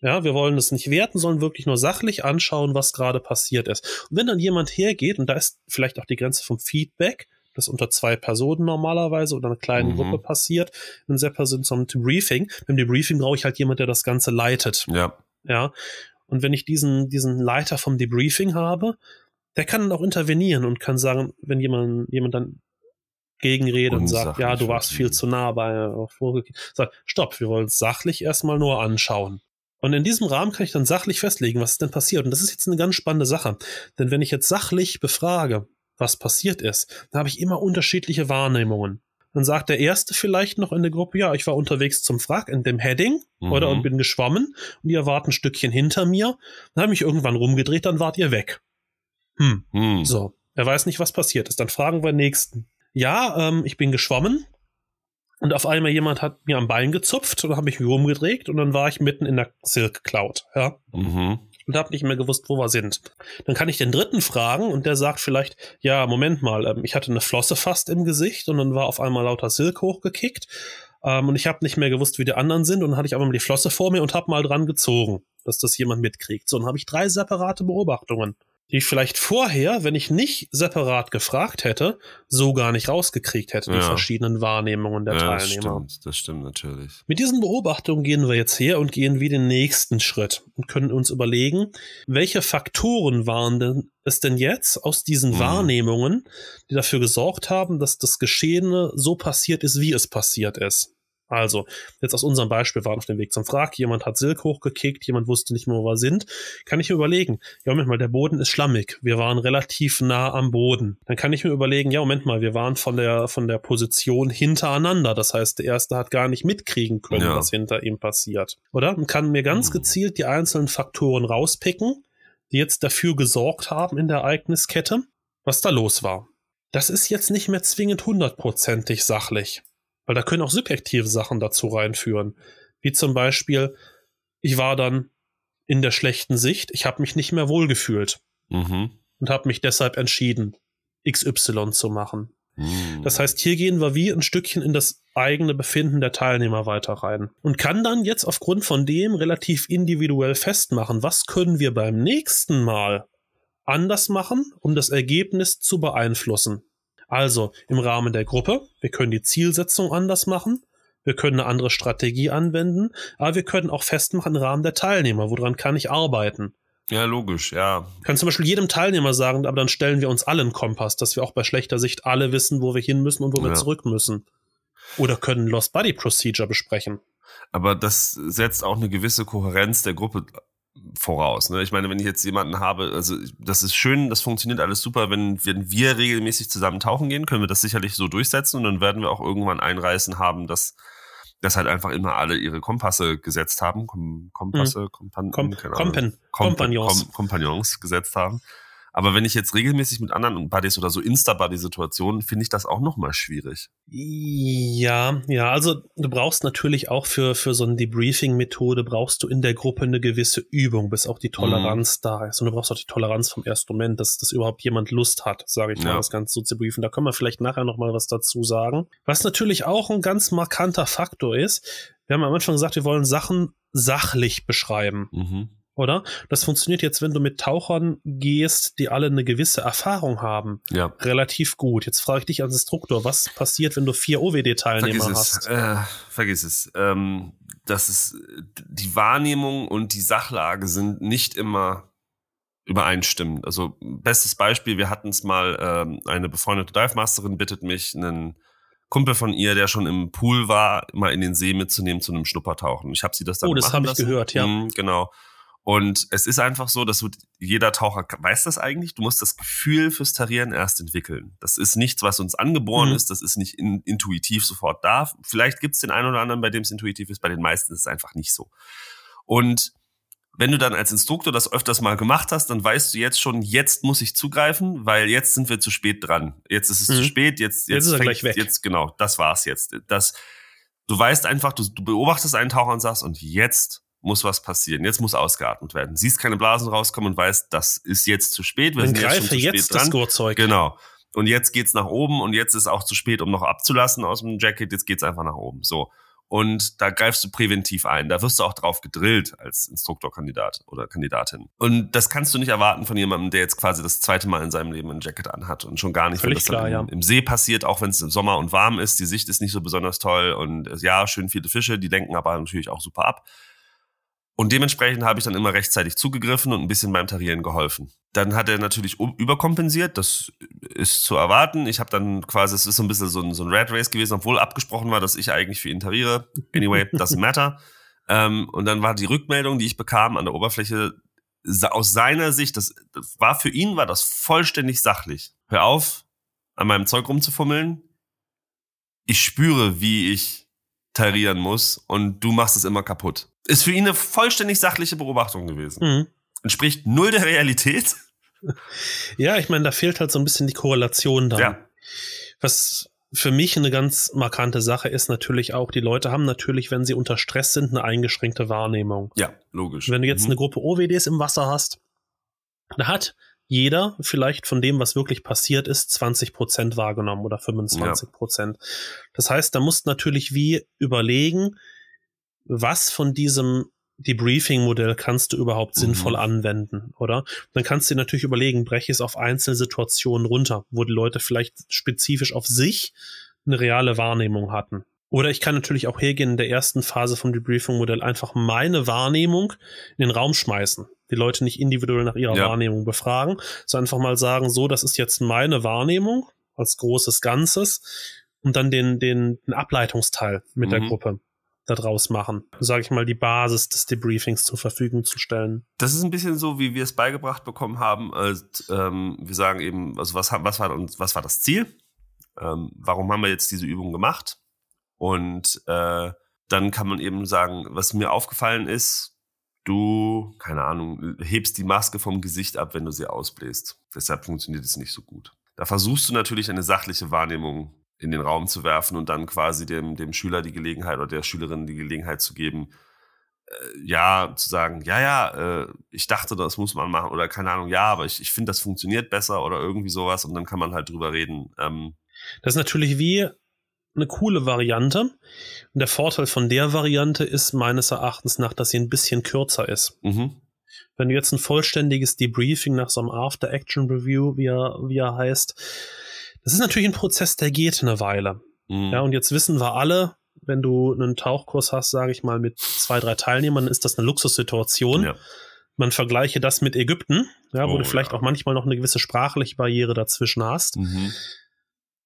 Ja, wir wollen es nicht werten, sondern wirklich nur sachlich anschauen, was gerade passiert ist. Und wenn dann jemand hergeht, und da ist vielleicht auch die Grenze vom Feedback, das unter zwei Personen normalerweise oder einer kleinen mhm. Gruppe passiert, ein sehr persönliches Debriefing. Beim Debriefing brauche ich halt jemand, der das Ganze leitet. Ja. Ja. Und wenn ich diesen, diesen Leiter vom Debriefing habe, der kann dann auch intervenieren und kann sagen, wenn jemand, jemand dann gegenredet und sagt, ja, du warst viel zu nah bei äh, sagt, stopp, wir wollen es sachlich erstmal nur anschauen. Und in diesem Rahmen kann ich dann sachlich festlegen, was ist denn passiert. Und das ist jetzt eine ganz spannende Sache. Denn wenn ich jetzt sachlich befrage, was passiert ist, dann habe ich immer unterschiedliche Wahrnehmungen. Dann sagt der Erste vielleicht noch in der Gruppe, ja, ich war unterwegs zum Wrack in dem Heading mhm. oder und bin geschwommen und ihr wart ein Stückchen hinter mir. Dann habe ich irgendwann rumgedreht, dann wart ihr weg. Hm. Mhm. So, er weiß nicht, was passiert ist. Dann fragen wir Nächsten. Ja, ähm, ich bin geschwommen und auf einmal jemand hat mir am Bein gezupft und habe ich mich rumgedreht und dann war ich mitten in der Silk Cloud, ja. Mhm. Und habe nicht mehr gewusst, wo wir sind. Dann kann ich den dritten fragen und der sagt vielleicht, ja, Moment mal, ähm, ich hatte eine Flosse fast im Gesicht und dann war auf einmal lauter Silk hochgekickt ähm, und ich habe nicht mehr gewusst, wie die anderen sind und dann hatte ich einfach mal die Flosse vor mir und habe mal dran gezogen, dass das jemand mitkriegt. So, dann habe ich drei separate Beobachtungen die ich vielleicht vorher, wenn ich nicht separat gefragt hätte, so gar nicht rausgekriegt hätte, ja. die verschiedenen Wahrnehmungen der ja, Teilnehmer. Das stimmt, das stimmt natürlich. Mit diesen Beobachtungen gehen wir jetzt her und gehen wie den nächsten Schritt und können uns überlegen, welche Faktoren waren denn es denn jetzt aus diesen mhm. Wahrnehmungen, die dafür gesorgt haben, dass das Geschehene so passiert ist, wie es passiert ist. Also, jetzt aus unserem Beispiel waren auf dem Weg zum Wrack, jemand hat Silk hochgekickt, jemand wusste nicht mehr, wo wir sind. Kann ich mir überlegen, ja, Moment mal, der Boden ist schlammig. Wir waren relativ nah am Boden. Dann kann ich mir überlegen, ja, Moment mal, wir waren von der, von der Position hintereinander. Das heißt, der Erste hat gar nicht mitkriegen können, ja. was hinter ihm passiert. Oder? Und kann mir ganz hm. gezielt die einzelnen Faktoren rauspicken, die jetzt dafür gesorgt haben in der Ereigniskette, was da los war. Das ist jetzt nicht mehr zwingend hundertprozentig sachlich. Weil da können auch subjektive Sachen dazu reinführen. Wie zum Beispiel, ich war dann in der schlechten Sicht, ich habe mich nicht mehr wohlgefühlt mhm. und habe mich deshalb entschieden, XY zu machen. Hm. Das heißt, hier gehen wir wie ein Stückchen in das eigene Befinden der Teilnehmer weiter rein und kann dann jetzt aufgrund von dem relativ individuell festmachen, was können wir beim nächsten Mal anders machen, um das Ergebnis zu beeinflussen. Also im Rahmen der Gruppe, wir können die Zielsetzung anders machen, wir können eine andere Strategie anwenden, aber wir können auch festmachen im Rahmen der Teilnehmer, woran kann ich arbeiten. Ja, logisch, ja. Kann zum Beispiel jedem Teilnehmer sagen, aber dann stellen wir uns alle einen Kompass, dass wir auch bei schlechter Sicht alle wissen, wo wir hin müssen und wo ja. wir zurück müssen. Oder können Lost Body Procedure besprechen. Aber das setzt auch eine gewisse Kohärenz der Gruppe voraus. Ne? Ich meine, wenn ich jetzt jemanden habe, also das ist schön, das funktioniert alles super, wenn, wenn wir regelmäßig zusammen tauchen gehen, können wir das sicherlich so durchsetzen und dann werden wir auch irgendwann einreißen haben, dass dass halt einfach immer alle ihre Kompasse gesetzt haben, Kom Kompasse, mhm. Kompan Kom Kompen Kompagnons. Kom Kompagnons gesetzt haben. Aber wenn ich jetzt regelmäßig mit anderen Buddies oder so Insta-Buddy-Situationen, finde ich das auch nochmal schwierig. Ja, ja, also du brauchst natürlich auch für, für so eine Debriefing-Methode brauchst du in der Gruppe eine gewisse Übung, bis auch die Toleranz mhm. da ist. Und du brauchst auch die Toleranz vom ersten Moment, dass, dass überhaupt jemand Lust hat, sage ich mal, ja. das Ganze so zu briefen. Da können wir vielleicht nachher nochmal was dazu sagen. Was natürlich auch ein ganz markanter Faktor ist, wir haben am Anfang gesagt, wir wollen Sachen sachlich beschreiben. Mhm oder? Das funktioniert jetzt, wenn du mit Tauchern gehst, die alle eine gewisse Erfahrung haben. Ja. Relativ gut. Jetzt frage ich dich als Instruktor, was passiert, wenn du vier OWD-Teilnehmer hast? Äh, vergiss es. Ähm, das ist, die Wahrnehmung und die Sachlage sind nicht immer übereinstimmend. Also, bestes Beispiel, wir hatten es mal, ähm, eine befreundete Dive-Masterin bittet mich, einen Kumpel von ihr, der schon im Pool war, mal in den See mitzunehmen zu einem Schnuppertauchen. Ich habe sie das dann Oh, das habe ich gehört, ja. Mhm, genau. Und es ist einfach so, dass du, jeder Taucher weiß das eigentlich. Du musst das Gefühl fürs Tarieren erst entwickeln. Das ist nichts, was uns angeboren mhm. ist. Das ist nicht in, intuitiv sofort da. Vielleicht gibt es den einen oder anderen, bei dem es intuitiv ist. Bei den meisten ist es einfach nicht so. Und wenn du dann als Instruktor das öfters mal gemacht hast, dann weißt du jetzt schon, jetzt muss ich zugreifen, weil jetzt sind wir zu spät dran. Jetzt ist es mhm. zu spät, jetzt, jetzt, jetzt ist er gleich weg. Jetzt, genau, das war's jetzt. Das, du weißt einfach, du, du beobachtest einen Taucher und sagst, und jetzt muss was passieren. Jetzt muss ausgeatmet werden. Siehst keine Blasen rauskommen und weißt, das ist jetzt zu spät. Wir Dann sind jetzt spät jetzt dran. das Gurtzeug. Genau. Und jetzt geht's nach oben und jetzt ist auch zu spät, um noch abzulassen aus dem Jacket. Jetzt geht's einfach nach oben. So. Und da greifst du präventiv ein. Da wirst du auch drauf gedrillt als Instruktorkandidat oder Kandidatin. Und das kannst du nicht erwarten von jemandem, der jetzt quasi das zweite Mal in seinem Leben ein Jacket anhat und schon gar nicht, Völlig wenn das klar, im, ja. im See passiert, auch wenn es im Sommer und warm ist. Die Sicht ist nicht so besonders toll und ja, schön viele Fische, die lenken aber natürlich auch super ab. Und dementsprechend habe ich dann immer rechtzeitig zugegriffen und ein bisschen beim Tarieren geholfen. Dann hat er natürlich überkompensiert, das ist zu erwarten. Ich habe dann quasi, es ist so ein bisschen so ein, so ein Red Race gewesen, obwohl abgesprochen war, dass ich eigentlich für ihn tariere. Anyway, doesn't matter. ähm, und dann war die Rückmeldung, die ich bekam an der Oberfläche, aus seiner Sicht, das, das war für ihn, war das vollständig sachlich. Hör auf, an meinem Zeug rumzufummeln. Ich spüre, wie ich tarieren muss und du machst es immer kaputt. Ist für ihn eine vollständig sachliche Beobachtung gewesen. Mhm. Entspricht null der Realität. Ja, ich meine, da fehlt halt so ein bisschen die Korrelation dann. Ja. Was für mich eine ganz markante Sache ist natürlich auch, die Leute haben natürlich, wenn sie unter Stress sind, eine eingeschränkte Wahrnehmung. Ja, logisch. Wenn du jetzt mhm. eine Gruppe OWDs im Wasser hast, da hat jeder vielleicht von dem, was wirklich passiert ist, 20 Prozent wahrgenommen oder 25 Prozent. Ja. Das heißt, da musst natürlich wie überlegen, was von diesem Debriefing-Modell kannst du überhaupt mhm. sinnvoll anwenden, oder? Dann kannst du dir natürlich überlegen, breche es auf einzelne Situationen runter, wo die Leute vielleicht spezifisch auf sich eine reale Wahrnehmung hatten. Oder ich kann natürlich auch hergehen in der ersten Phase vom Debriefing-Modell einfach meine Wahrnehmung in den Raum schmeißen. Die Leute nicht individuell nach ihrer ja. Wahrnehmung befragen, sondern einfach mal sagen, so, das ist jetzt meine Wahrnehmung als großes Ganzes und dann den, den, den Ableitungsteil mit mhm. der Gruppe daraus machen, sage ich mal, die Basis des Debriefings zur Verfügung zu stellen. Das ist ein bisschen so, wie wir es beigebracht bekommen haben. Als, ähm, wir sagen eben, also was, was, war, was war das Ziel? Ähm, warum haben wir jetzt diese Übung gemacht? Und äh, dann kann man eben sagen, was mir aufgefallen ist, du, keine Ahnung, hebst die Maske vom Gesicht ab, wenn du sie ausbläst. Deshalb funktioniert es nicht so gut. Da versuchst du natürlich eine sachliche Wahrnehmung in den Raum zu werfen und dann quasi dem, dem Schüler die Gelegenheit oder der Schülerin die Gelegenheit zu geben, äh, ja, zu sagen, ja, ja, äh, ich dachte, das muss man machen oder keine Ahnung, ja, aber ich, ich finde, das funktioniert besser oder irgendwie sowas und dann kann man halt drüber reden. Ähm, Das ist natürlich wie eine coole Variante. Und der Vorteil von der Variante ist meines Erachtens nach, dass sie ein bisschen kürzer ist. Mhm. Wenn du jetzt ein vollständiges Debriefing nach so einem After-Action-Review, wie er, wie er heißt, das ist natürlich ein Prozess, der geht eine Weile. Mhm. Ja, und jetzt wissen wir alle, wenn du einen Tauchkurs hast, sage ich mal, mit zwei, drei Teilnehmern, ist das eine Luxussituation. Ja. Man vergleiche das mit Ägypten, ja, wo Oh, du vielleicht ja. auch manchmal noch eine gewisse sprachliche Barriere dazwischen hast. Mhm.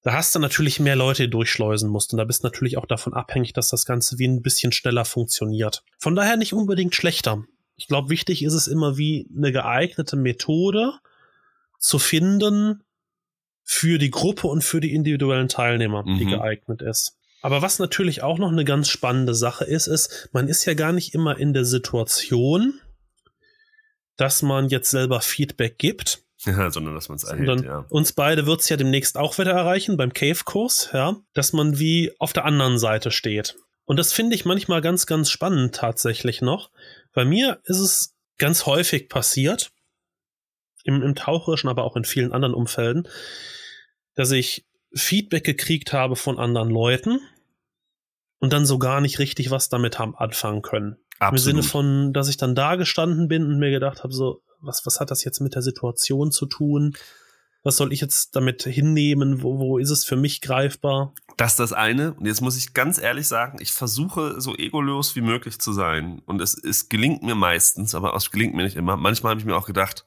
Da hast du natürlich mehr Leute, die durchschleusen musst. Und da bist du natürlich auch davon abhängig, dass das Ganze wie ein bisschen schneller funktioniert. Von daher nicht unbedingt schlechter. Ich glaube, wichtig ist es immer wie eine geeignete Methode zu finden für die Gruppe und für die individuellen Teilnehmer, die Mhm. geeignet ist. Aber was natürlich auch noch eine ganz spannende Sache ist, ist, man ist ja gar nicht immer in der Situation, dass man jetzt selber Feedback gibt, Ja, sondern dass man es erhält, ja. uns beide wird's ja demnächst auch wieder erreichen beim Cave-Kurs, ja, dass man wie auf der anderen Seite steht. Und das finde ich manchmal ganz, ganz spannend tatsächlich noch. Bei mir ist es ganz häufig passiert, im, im Taucherischen, aber auch in vielen anderen Umfelden, dass ich Feedback gekriegt habe von anderen Leuten und dann so gar nicht richtig was damit haben anfangen können. Im Absolut. Sinne von, dass ich dann da gestanden bin und mir gedacht habe, so, was, was hat das jetzt mit der Situation zu tun? Was soll ich jetzt damit hinnehmen? Wo, wo ist es für mich greifbar? Das ist das eine. Und jetzt muss ich ganz ehrlich sagen, ich versuche so egolos wie möglich zu sein. Und es, es gelingt mir meistens, aber es gelingt mir nicht immer. Manchmal habe ich mir auch gedacht,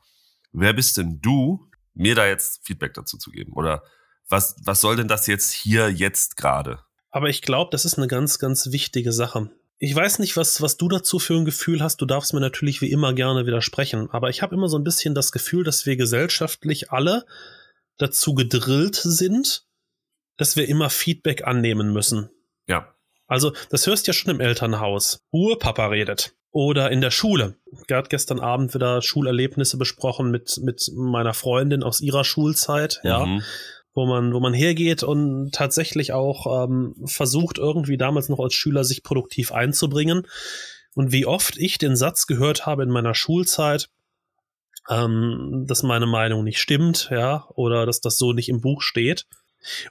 wer bist denn du, mir da jetzt Feedback dazu zu geben? Oder was, was soll denn das jetzt hier jetzt gerade? Aber ich glaube, das ist eine ganz, ganz wichtige Sache. Ich weiß nicht, was, was du dazu für ein Gefühl hast. Du darfst mir natürlich wie immer gerne widersprechen. Aber ich habe immer so ein bisschen das Gefühl, dass wir gesellschaftlich alle dazu gedrillt sind, dass wir immer Feedback annehmen müssen. Ja. Also, das hörst du ja schon im Elternhaus. Ruhe, Papa redet. Oder in der Schule. Hat gestern Abend wieder Schulerlebnisse besprochen mit, mit meiner Freundin aus ihrer Schulzeit, ja, Mhm. Wo man, wo man hergeht und tatsächlich auch ähm, versucht, irgendwie damals noch als Schüler sich produktiv einzubringen. Und wie oft ich den Satz gehört habe in meiner Schulzeit, ähm, dass meine Meinung nicht stimmt, ja, oder dass das so nicht im Buch steht.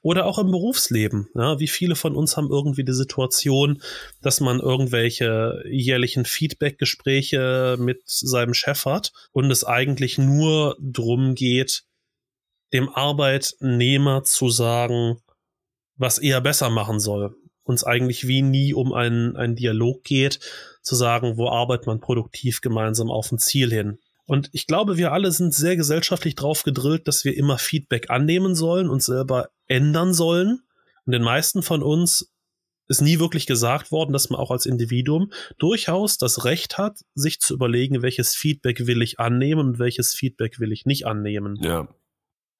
Oder auch im Berufsleben. Ja, wie viele von uns haben irgendwie die Situation, dass man irgendwelche jährlichen Feedback-Gespräche mit seinem Chef hat und es eigentlich nur drum geht, dem Arbeitnehmer zu sagen, was er besser machen soll. Uns eigentlich wie nie um einen, einen Dialog geht, zu sagen, wo arbeitet man produktiv gemeinsam auf ein Ziel hin. Und ich glaube, wir alle sind sehr gesellschaftlich drauf gedrillt, dass wir immer Feedback annehmen sollen und selber ändern sollen. Und den meisten von uns ist nie wirklich gesagt worden, dass man auch als Individuum durchaus das Recht hat, sich zu überlegen, welches Feedback will ich annehmen und welches Feedback will ich nicht annehmen. Ja.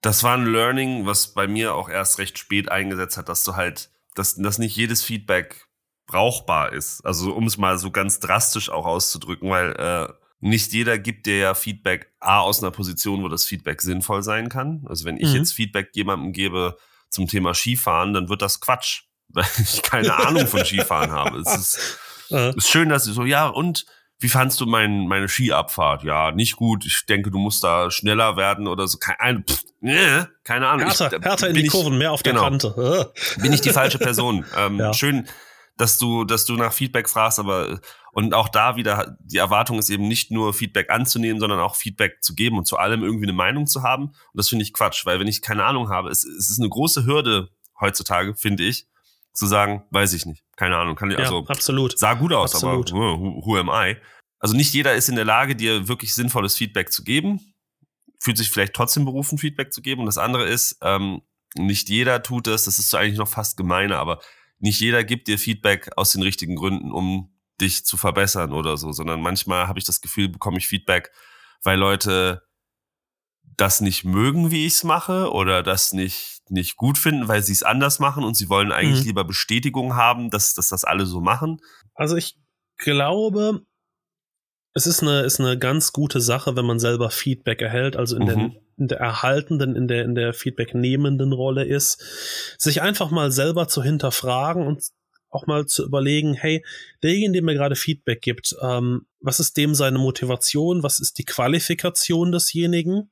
Das war ein Learning, was bei mir auch erst recht spät eingesetzt hat, dass du halt, dass, dass nicht jedes Feedback brauchbar ist. Also um es mal so ganz drastisch auch auszudrücken, weil äh, nicht jeder gibt dir ja Feedback A aus einer Position, wo das Feedback sinnvoll sein kann. Also wenn ich Mhm. jetzt Feedback jemandem gebe zum Thema Skifahren, dann wird das Quatsch, weil ich keine Ahnung von Skifahren habe. Es ist, Äh, ist schön, dass sie so, ja, und wie fandst du mein, meine Skiabfahrt? Ja, nicht gut. Ich denke, du musst da schneller werden oder so. Keine, pff, nee, keine Ahnung. härter, ich, härter in die ich, Kurven, mehr auf der genau. Kante. Äh. Bin ich die falsche Person. Ähm, Ja. Schön, dass du, dass du nach Feedback fragst, aber und auch da wieder, die Erwartung ist eben nicht nur Feedback anzunehmen, sondern auch Feedback zu geben und zu allem irgendwie eine Meinung zu haben. Und das finde ich Quatsch, weil wenn ich keine Ahnung habe, es, es ist eine große Hürde heutzutage, finde ich, zu sagen, weiß ich nicht. Keine Ahnung. Kann ich, Ja, also absolut. sah gut aus, Absolut. aber who, who am I? Also nicht jeder ist in der Lage, dir wirklich sinnvolles Feedback zu geben. Fühlt sich vielleicht trotzdem berufen, Feedback zu geben. Und das andere ist, ähm, nicht jeder tut das, das ist eigentlich noch fast gemeiner, aber nicht jeder gibt dir Feedback aus den richtigen Gründen, um dich zu verbessern oder so, sondern manchmal habe ich das Gefühl, bekomme ich Feedback, weil Leute das nicht mögen, wie ich es mache, oder das nicht, nicht gut finden, weil sie es anders machen und sie wollen eigentlich Mhm. lieber Bestätigung haben, dass, dass das alle so machen. Also ich glaube, es ist eine, ist eine ganz gute Sache, wenn man selber Feedback erhält, also in, Mhm. den, in der erhaltenden, in der, in der Feedback nehmenden Rolle ist, sich einfach mal selber zu hinterfragen und auch mal zu überlegen, hey, derjenige, der mir gerade Feedback gibt, ähm, was ist dem seine Motivation, was ist die Qualifikation desjenigen?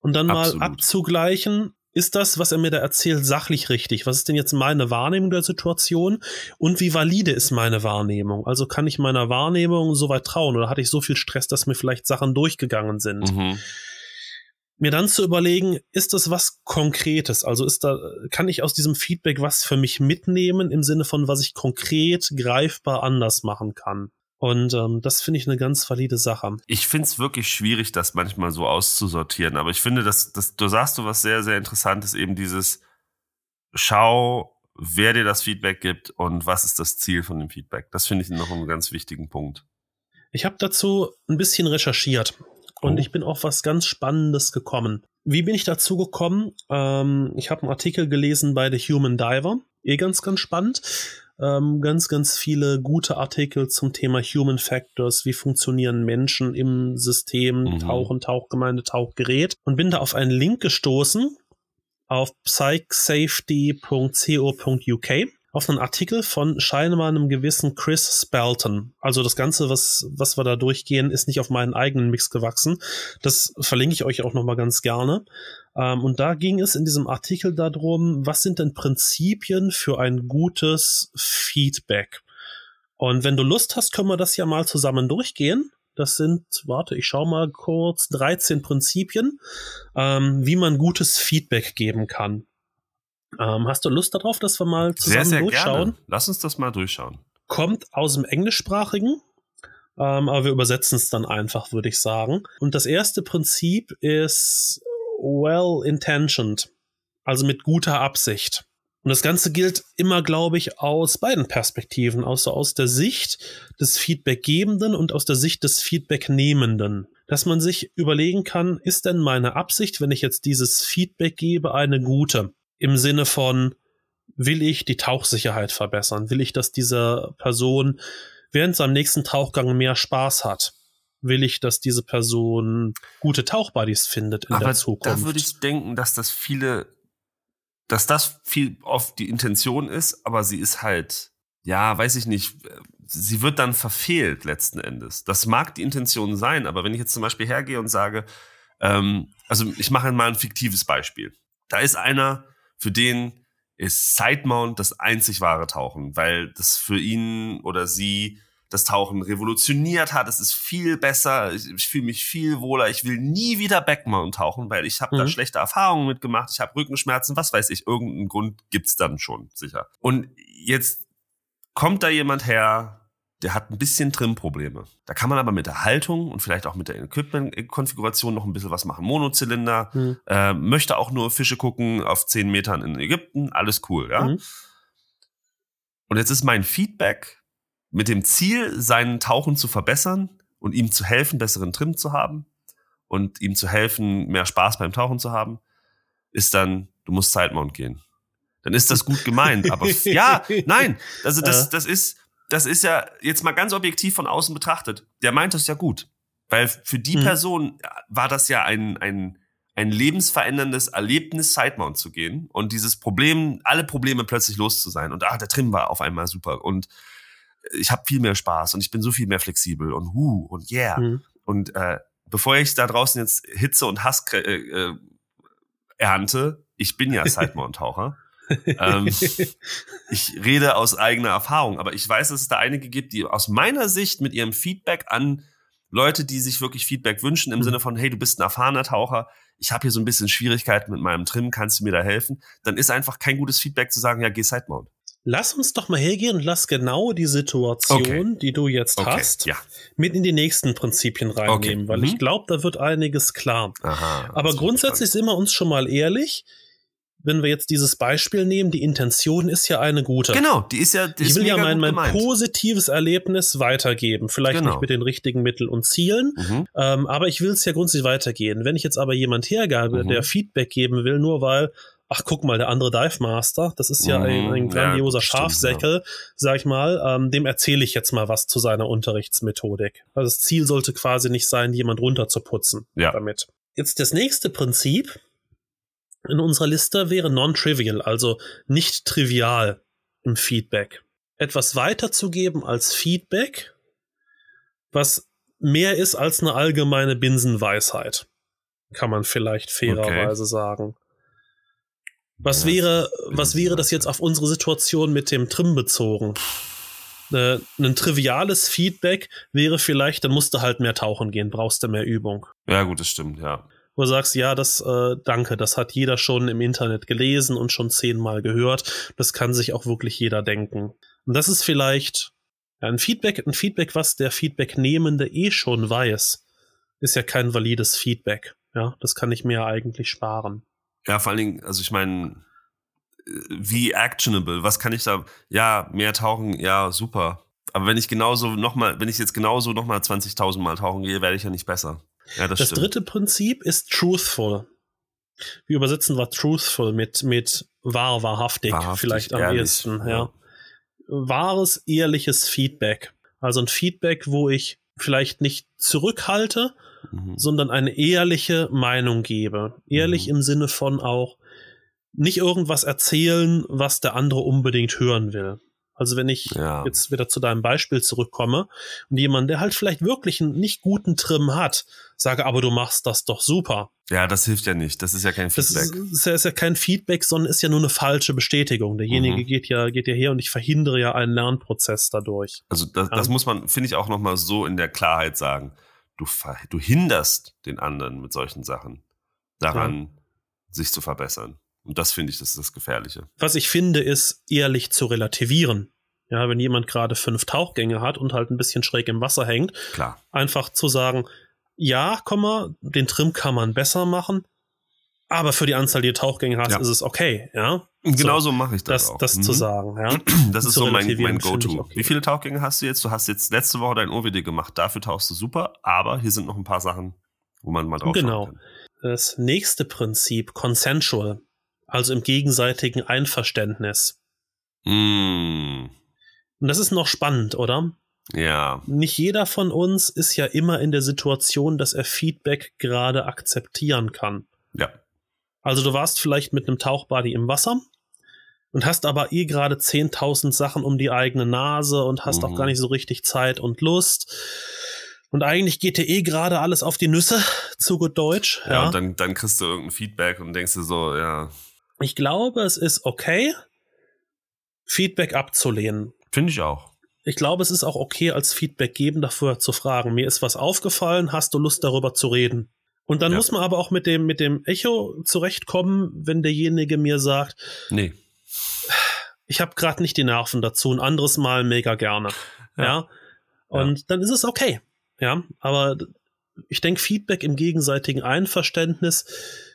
Und dann Absolut. mal abzugleichen, ist das, was er mir da erzählt, sachlich richtig? Was ist denn jetzt meine Wahrnehmung der Situation? Und wie valide ist meine Wahrnehmung? Also kann ich meiner Wahrnehmung so weit trauen oder hatte ich so viel Stress, dass mir vielleicht Sachen durchgegangen sind? Mhm. Mir dann zu überlegen, ist das was Konkretes? Also ist da, kann ich aus diesem Feedback was für mich mitnehmen im Sinne von, was ich konkret greifbar anders machen kann? Und ähm, das finde ich eine ganz valide Sache. Ich finde es wirklich schwierig, das manchmal so auszusortieren. Aber ich finde, dass, dass du sagst du was sehr, sehr interessantes, eben dieses Schau, wer dir das Feedback gibt und was ist das Ziel von dem Feedback. Das finde ich noch einen ganz wichtigen Punkt. Ich habe dazu ein bisschen recherchiert und oh. ich bin auf was ganz Spannendes gekommen. Wie bin ich dazu gekommen? Ähm, ich habe einen Artikel gelesen bei The Human Diver. Eh ganz, ganz spannend ähm, ganz, ganz viele gute Artikel zum Thema Human Factors, wie funktionieren Menschen im System, mhm. Tauchen, Tauchgemeinde, Tauchgerät und bin da auf einen Link gestoßen auf psychsafety.co.uk auf einen Artikel von scheinbar einem gewissen Chris Spelton. Also das Ganze, was, was wir da durchgehen, ist nicht auf meinen eigenen Mix gewachsen. Das verlinke ich euch auch nochmal ganz gerne. Ähm, und da ging es in diesem Artikel darum, was sind denn Prinzipien für ein gutes Feedback? Und wenn du Lust hast, können wir das ja mal zusammen durchgehen. Das sind, warte, ich schau mal kurz, 13 Prinzipien, ähm, wie man gutes Feedback geben kann. Ähm, hast du Lust darauf, dass wir mal zusammen sehr, sehr durchschauen? Gerne. Lass uns das mal durchschauen. Kommt aus dem Englischsprachigen, ähm, aber wir übersetzen es dann einfach, würde ich sagen. Und das erste Prinzip ist well-intentioned, also mit guter Absicht. Und das Ganze gilt immer, glaube ich, aus beiden Perspektiven, also aus der Sicht des Feedbackgebenden und aus der Sicht des Feedbacknehmenden. Dass man sich überlegen kann, ist denn meine Absicht, wenn ich jetzt dieses Feedback gebe, eine gute? Im Sinne von, will ich die Tauchsicherheit verbessern? Will ich, dass diese Person während seinem nächsten Tauchgang mehr Spaß hat? Will ich, dass diese Person gute Tauchbuddies findet in Aber der Zukunft. Da würde ich denken, dass das viele, dass das viel oft die Intention ist, aber sie ist halt, ja, weiß ich nicht, sie wird dann verfehlt letzten Endes. Das mag die Intention sein, aber wenn ich jetzt zum Beispiel hergehe und sage, ähm, also ich mache mal ein fiktives Beispiel. Da ist einer, für den ist Sidemount das einzig wahre Tauchen, weil das für ihn oder sie das Tauchen revolutioniert hat. Es ist viel besser. Ich, ich fühle mich viel wohler. Ich will nie wieder Backmount tauchen, weil ich habe mhm. da schlechte Erfahrungen mitgemacht. Ich habe Rückenschmerzen, was weiß ich. Irgendeinen Grund gibt's dann schon, sicher. Und jetzt kommt da jemand her, der hat ein bisschen Trim-Probleme. Da kann man aber mit der Haltung und vielleicht auch mit der Equipment-Konfiguration noch ein bisschen was machen. Monozylinder, mhm. äh, möchte auch nur Fische gucken auf zehn Metern in Ägypten, alles cool, ja. Mhm. Und jetzt ist mein Feedback mit dem Ziel, seinen Tauchen zu verbessern und ihm zu helfen, besseren Trim zu haben und ihm zu helfen, mehr Spaß beim Tauchen zu haben, ist dann, du musst Sidemount gehen. Dann ist das gut gemeint, aber ja, nein, also das, das ist, das ist ja jetzt mal ganz objektiv von außen betrachtet. Der meint das ja gut, weil für die mhm. Person war das ja ein, ein, ein lebensveränderndes Erlebnis, Sidemount zu gehen und dieses Problem, alle Probleme plötzlich los zu sein und ah, der Trim war auf einmal super und ich habe viel mehr Spaß und ich bin so viel mehr flexibel und hu und yeah. Mhm. Und äh, bevor ich da draußen jetzt Hitze und Hass äh, äh, ernte, ich bin ja Sidemount-Taucher. ähm, ich rede aus eigener Erfahrung, aber ich weiß, dass es da einige gibt, die aus meiner Sicht mit ihrem Feedback an Leute, die sich wirklich Feedback wünschen, im mhm. Sinne von, hey, du bist ein erfahrener Taucher, ich habe hier so ein bisschen Schwierigkeiten mit meinem Trim, kannst du mir da helfen? Dann ist einfach kein gutes Feedback zu sagen, ja, geh Sidemount. Lass uns doch mal hergehen und lass genau die Situation, okay. die du jetzt okay. hast, ja. mit in die nächsten Prinzipien reinnehmen, okay. weil mhm. ich glaube, da wird einiges klar. Aha, Aber grundsätzlich sind wir uns schon mal ehrlich. Wenn wir jetzt dieses Beispiel nehmen, die Intention ist ja eine gute. Genau, die ist ja. Die ich ist will ja mein, mein positives Erlebnis weitergeben. Vielleicht genau. nicht mit den richtigen Mitteln und Zielen, mhm. ähm, aber ich will es ja grundsätzlich weitergehen. Wenn ich jetzt aber jemand hergabe, mhm. der Feedback geben will, nur weil ach guck mal, der andere Dive Master, das ist ja mm, ein, ein, grandioser ja, Schafsäckel, ja. sag ich mal, ähm, dem erzähle ich jetzt mal was zu seiner Unterrichtsmethodik. Also das Ziel sollte quasi nicht sein, jemand runterzuputzen ja. damit. Jetzt das nächste Prinzip in unserer Liste wäre non-trivial, also nicht trivial im Feedback. Etwas weiterzugeben als Feedback, was mehr ist als eine allgemeine Binsenweisheit, kann man vielleicht fairerweise okay. sagen. Was Ja, wäre, was wäre das jetzt auf unsere Situation mit dem Trim bezogen? Äh, ein triviales Feedback wäre vielleicht, dann musst du halt mehr tauchen gehen, brauchst du mehr Übung. Ja, gut, das stimmt, ja. Wo du sagst, ja, das, äh, danke, das hat jeder schon im Internet gelesen und schon zehnmal gehört. Das kann sich auch wirklich jeder denken. Und das ist vielleicht ja, ein Feedback, ein Feedback, was der Feedbacknehmende eh schon weiß, ist ja kein valides Feedback. Ja, das kann ich mir ja eigentlich sparen. Ja, vor allen Dingen, also ich meine, wie actionable, was kann ich da, ja, mehr tauchen, ja, super. Aber wenn ich genauso nochmal, wenn ich jetzt genauso nochmal 20.000 Mal tauchen gehe, werde ich ja nicht besser. Ja, das, Das stimmt. dritte Prinzip ist truthful. Wir übersetzen wir truthful mit, mit wahr, wahrhaftig, Wahrhaftig, vielleicht am ehrlich, ehesten, ja. ja. Wahres, ehrliches Feedback. Also ein Feedback, wo ich vielleicht nicht zurückhalte, Mhm. sondern eine ehrliche Meinung gebe. Ehrlich Mhm. im Sinne von auch nicht irgendwas erzählen, was der andere unbedingt hören will. Also wenn ich Ja. jetzt wieder zu deinem Beispiel zurückkomme und jemand, der halt vielleicht wirklich einen nicht guten Trim hat, sage, aber du machst das doch super. Ja, das hilft ja nicht. Das ist ja kein Das Feedback. ist, ist, ja, ist ja kein Feedback, sondern ist ja nur eine falsche Bestätigung. Derjenige Mhm. geht ja geht ja her und ich verhindere ja einen Lernprozess dadurch. Also das, Ja. das muss man, finde ich, auch nochmal so in der Klarheit sagen. Du, du hinderst den anderen mit solchen Sachen daran, sich zu verbessern. Und das finde ich, das ist das Gefährliche. Was ich finde, ist ehrlich zu relativieren. Ja, wenn jemand gerade fünf Tauchgänge hat und halt ein bisschen schräg im Wasser hängt, Klar. einfach zu sagen, ja, komm mal, den Trim kann man besser machen, aber für die Anzahl, die du Tauchgänge hast, Ja. ist es okay, ja. Und So, genauso mache ich das, Das, auch. das Mhm. zu sagen, ja. Das ist so mein, mein Go-To. okay. Wie viele Tauchgänge hast du jetzt? Du hast jetzt letzte Woche dein OWD gemacht. Dafür tauchst du super. Aber hier sind noch ein paar Sachen, wo man mal drauf Genau. kann. Das nächste Prinzip, consensual, also im gegenseitigen Einverständnis. Mm, Und das ist noch spannend, oder? ja. Nicht jeder von uns ist ja immer in der Situation, dass er Feedback gerade akzeptieren kann. Ja. Also du warst vielleicht mit einem Tauchbuddy im Wasser und hast aber eh gerade 10.000 Sachen um die eigene Nase und hast Mhm. auch gar nicht so richtig Zeit und Lust. Und eigentlich geht dir eh gerade alles auf die Nüsse, zu gut Deutsch. Ja, Ja, und dann, dann kriegst du irgendein Feedback und denkst dir so, ja, Ich glaube, es ist okay, Feedback abzulehnen. finde ich auch. Ich glaube, es ist auch okay, als Feedback geben, davor zu fragen. Mir ist was aufgefallen, hast du Lust darüber zu reden? Und dann Ja. muss man aber auch mit dem, mit dem Echo zurechtkommen, wenn derjenige mir sagt, Nee. ich habe gerade nicht die Nerven dazu, ein anderes Mal mega gerne. Ja. Ja. Und dann ist es okay. Ja. Aber ich denke, Feedback im gegenseitigen Einverständnis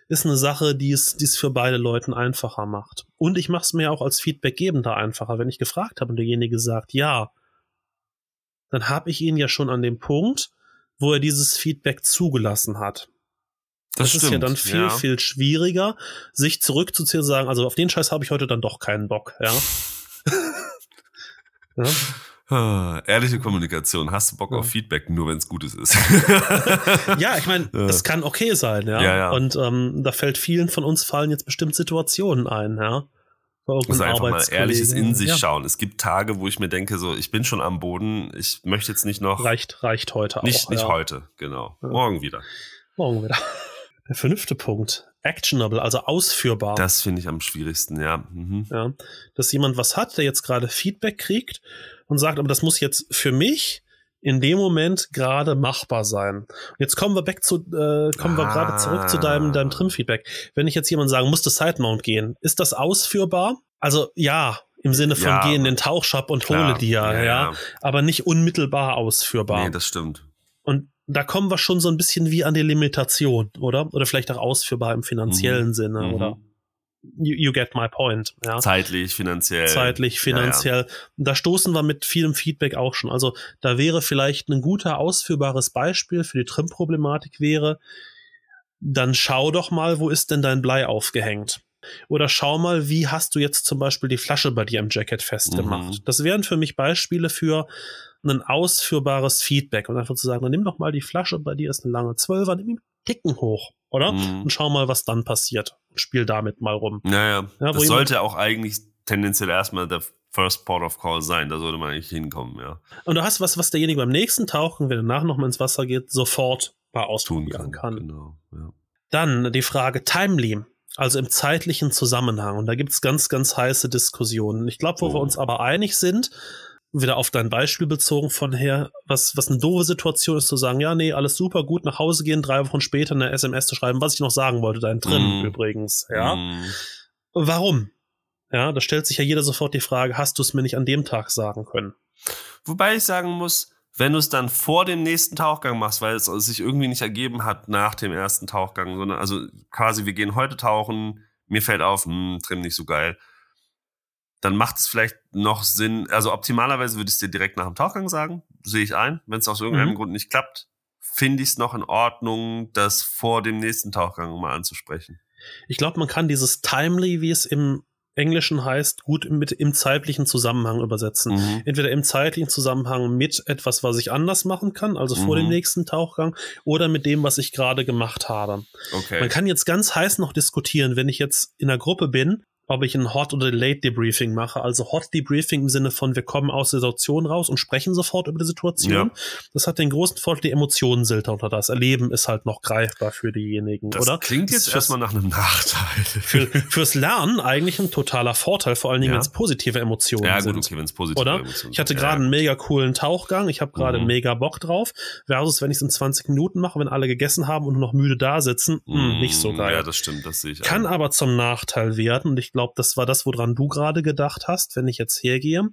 ist eine Sache, die es, die es für beide Leuten einfacher macht. Und ich mache es mir auch als Feedbackgebender einfacher. Wenn ich gefragt habe und derjenige sagt ja, dann habe ich ihn ja schon an dem Punkt, wo er dieses Feedback zugelassen hat. Das, ist ja dann viel, ja. viel schwieriger, sich zurückzuziehen und zu sagen, also auf den Scheiß habe ich heute dann doch keinen Bock, ja. ja. Ah, Ehrliche Kommunikation. Hast du Bock Ja. auf Feedback, nur wenn es Gutes ist? Ja, ich meine, Ja. das kann okay sein, ja. Ja. Und ähm, da fällt vielen von uns fallen jetzt bestimmt Situationen ein, ja. Also einfach mal ehrliches in sich schauen. Es gibt Tage, wo ich mir denke, so, ich bin schon am Boden, ich möchte jetzt nicht noch. Reicht, reicht heute nicht auch. nicht heute, genau. Morgen wieder. Morgen wieder. Der fünfte Punkt. Actionable, also ausführbar. Das finde ich am schwierigsten, ja. Mhm. Ja, dass jemand was hat, der jetzt gerade Feedback kriegt und sagt, aber das muss jetzt für mich in dem Moment gerade machbar sein. Und jetzt kommen wir back zu, äh, kommen wir Ah. gerade zurück zu deinem, deinem Trim-Feedback. Wenn ich jetzt jemand sagen, muss das Sidemount gehen, ist das ausführbar? Also ja, im Sinne von Ja. geh in den Tauchshop und Klar. hole dir, ja, aber nicht unmittelbar ausführbar. Nee, das stimmt. und da kommen wir schon so ein bisschen wie an die Limitation, oder? Oder vielleicht auch ausführbar im finanziellen Sinne, Mhm. oder? You, you get my point, ja Zeitlich, finanziell. zeitlich, Ja, finanziell. Da stoßen wir mit vielem Feedback auch schon. Also da wäre vielleicht ein guter ausführbares Beispiel für die Trim-Problematik wäre, dann schau doch mal, wo ist denn dein Blei aufgehängt? Oder schau mal, wie hast du jetzt zum Beispiel die Flasche bei dir im Jacket festgemacht? Mhm. Das wären für mich Beispiele für ein ausführbares Feedback und einfach zu sagen, dann nimm doch mal die Flasche, bei dir ist eine lange Zwölfer, nimm ihn Ticken hoch, oder? Mhm. Und schau mal, was dann passiert. Und spiel damit mal rum. Naja, Ja, das sollte auch eigentlich tendenziell erstmal der First Port of Call sein. Da sollte man eigentlich hinkommen, ja. Und du hast was, was derjenige beim nächsten Tauchen, wenn er nachher nochmal ins Wasser geht, sofort mal Tun ausprobieren kann. kann. Genau. Ja. Dann die Frage timely. Also im zeitlichen Zusammenhang. Und da gibt's ganz, ganz heiße Diskussionen. Ich glaube, wo Oh. wir uns aber einig sind, wieder auf dein Beispiel bezogen von her, was, was eine doofe Situation ist, zu sagen, ja, nee, alles super, gut, nach Hause gehen, drei Wochen später eine SMS zu schreiben, was ich noch sagen wollte, dein drin Mm. übrigens, ja. Mm. Warum? Ja, da stellt sich ja jeder sofort die Frage, hast du es mir nicht an dem Tag sagen können? Wobei ich sagen muss, wenn du es dann vor dem nächsten Tauchgang machst, weil es sich irgendwie nicht ergeben hat nach dem ersten Tauchgang, sondern also quasi wir gehen heute tauchen, mir fällt auf, hm, Trim nicht so geil, dann macht es vielleicht noch Sinn, also optimalerweise würde ich es dir direkt nach dem Tauchgang sagen, sehe ich ein, wenn es aus irgendeinem Mhm. Grund nicht klappt, finde ich es noch in Ordnung, das vor dem nächsten Tauchgang mal anzusprechen. Ich glaube, man kann dieses timely, wie es im Englischen heißt, gut mit im zeitlichen Zusammenhang übersetzen. Mhm. Entweder im zeitlichen Zusammenhang mit etwas, was ich anders machen kann, also vor Mhm. dem nächsten Tauchgang, oder mit dem, was ich gerade gemacht habe. Okay. Man kann jetzt ganz heiß noch diskutieren, wenn ich jetzt in einer Gruppe bin, ob ich ein Hot oder Late Debriefing mache. Also Hot Debriefing im Sinne von, wir kommen aus der Situation raus und sprechen sofort über die Situation. Ja. Das hat den großen Vorteil, die Emotionen sind unter das. Erleben ist halt noch greifbar für diejenigen, das oder? klingt jetzt erstmal nach einem Nachteil. für, fürs Lernen eigentlich ein totaler Vorteil, vor allen Dingen, Ja. wenn es positive Emotionen ja, sind. gut, okay, wenn es positiv Oder? Ich hatte gerade einen mega coolen Tauchgang, ich habe gerade Mhm. mega Bock drauf, versus wenn ich es in 20 Minuten mache, wenn alle gegessen haben und nur noch müde da sitzen, mh, nicht so geil. Mm, Ja, das stimmt, das sehe ich. Kann ein. aber zum Nachteil werden und ich glaube, das war das, woran du gerade gedacht hast, wenn ich jetzt hergehe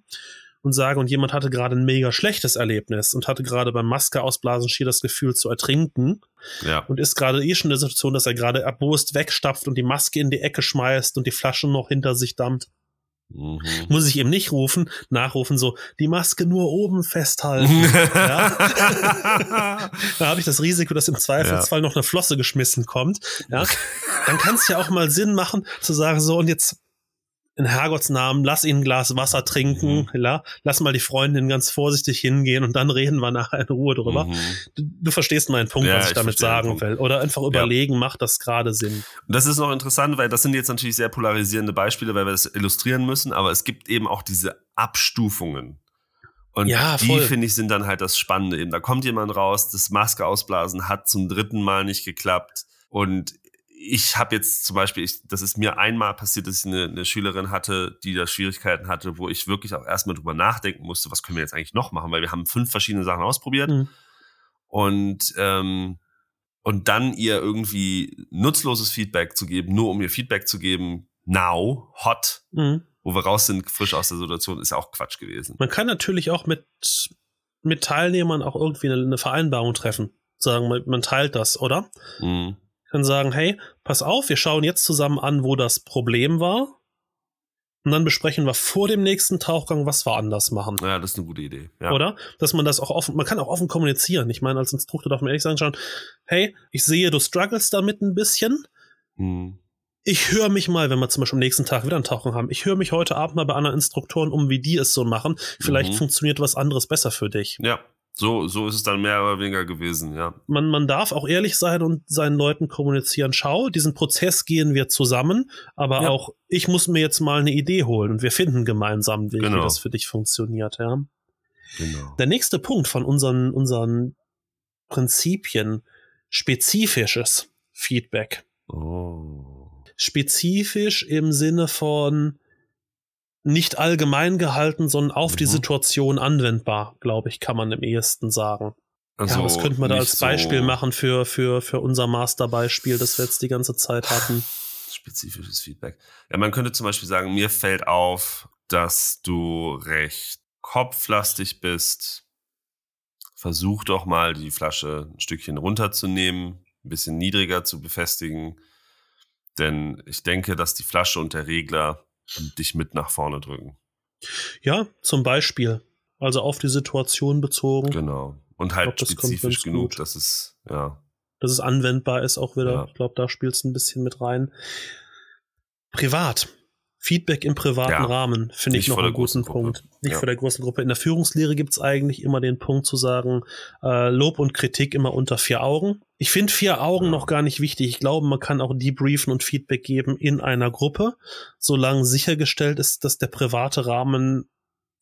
und sage, und jemand hatte gerade ein mega schlechtes Erlebnis und hatte gerade beim Maske ausblasen schier das Gefühl zu ertrinken Ja. und ist gerade eh schon in der Situation, dass er gerade erbost wegstapft und die Maske in die Ecke schmeißt und die Flasche noch hinter sich dampft Mhm. muss ich ihm nicht rufen, nachrufen, so, die Maske nur oben festhalten. da habe ich das Risiko, dass im Zweifelsfall noch eine Flosse geschmissen kommt. Ja, dann kann es ja auch mal Sinn machen, zu sagen, so, und jetzt in Herrgotts Namen, lass ihn ein Glas Wasser trinken, ja, lass mal die Freundin ganz vorsichtig hingehen und dann reden wir nachher in Ruhe drüber. Mhm. Du, du verstehst meinen Punkt, Ja, was ich ich damit sagen will. Oder einfach überlegen, macht das gerade Sinn. Und das ist noch interessant, weil das sind jetzt natürlich sehr polarisierende Beispiele, weil wir das illustrieren müssen, aber es gibt eben auch diese Abstufungen. Und Ja, die, finde ich, sind dann halt das Spannende eben. Da kommt jemand raus, das Maske ausblasen hat zum dritten Mal nicht geklappt. Und ich habe jetzt zum Beispiel, ich, das ist mir einmal passiert, dass ich eine, eine Schülerin hatte, die da Schwierigkeiten hatte, wo ich wirklich auch erstmal drüber nachdenken musste, was können wir jetzt eigentlich noch machen, weil wir haben fünf verschiedene Sachen ausprobiert Mhm. und ähm, und dann ihr irgendwie nutzloses Feedback zu geben, nur um ihr Feedback zu geben, now, hot, Mhm. wo wir raus sind, frisch aus der Situation, ist ja auch Quatsch gewesen. Man kann natürlich auch mit, mit Teilnehmern auch irgendwie eine, eine Vereinbarung treffen. Sagen, man, man teilt das, oder? Mhm. Kann sagen, hey, pass auf, wir schauen jetzt zusammen an, wo das Problem war. Und dann besprechen wir vor dem nächsten Tauchgang, was wir anders machen. Ja, das ist eine gute Idee. Ja. Oder? Dass man das auch offen, man kann auch offen kommunizieren. Ich meine, als Instruktor darf man ehrlich sagen, schauen, hey, ich sehe, du struggles damit ein bisschen. Mhm. Ich höre mich mal, wenn wir zum Beispiel am nächsten Tag wieder einen Tauchgang haben, ich höre mich heute Abend mal bei anderen Instruktoren um, wie die es so machen. Vielleicht Mhm. funktioniert was anderes besser für dich. Ja, so, so ist es dann mehr oder weniger gewesen, ja. man, man darf auch ehrlich sein und seinen Leuten kommunizieren. Schau, diesen Prozess gehen wir zusammen, aber Ja. auch ich muss mir jetzt mal eine Idee holen und wir finden gemeinsam wie Genau. das für dich funktioniert. Ja. Genau. Der nächste Punkt von unseren, unseren Prinzipien, spezifisches Feedback. Oh. Spezifisch im Sinne von nicht allgemein gehalten, sondern auf die Mhm. Situation anwendbar, glaube ich, kann man im ehesten sagen. Also ja, was könnte man da als Beispiel so machen für, für, für unser Masterbeispiel, das wir jetzt die ganze Zeit hatten? Spezifisches Feedback. Ja, man könnte zum Beispiel sagen, mir fällt auf, dass du recht kopflastig bist. Versuch doch mal, die Flasche ein Stückchen runterzunehmen, ein bisschen niedriger zu befestigen. Denn ich denke, dass die Flasche und der Regler dich mit nach vorne drücken. Ja, zum Beispiel. Also auf die Situation bezogen, Genau. Und halt glaub, das spezifisch ganz genug, gut. dass es, ja. dass es anwendbar ist auch wieder. Ja. Ich glaube, da spielt es ein bisschen mit rein. Privat. Feedback im privaten Ja. Rahmen finde ich noch einen guten großen Gruppe. Punkt. Nicht Ja. vor der großen Gruppe. In der Führungslehre gibt es eigentlich immer den Punkt zu sagen, äh, Lob und Kritik immer unter vier Augen. Ich finde vier Augen Ja. noch gar nicht wichtig. Ich glaube, man kann auch debriefen und Feedback geben in einer Gruppe, solange sichergestellt ist, dass der private Rahmen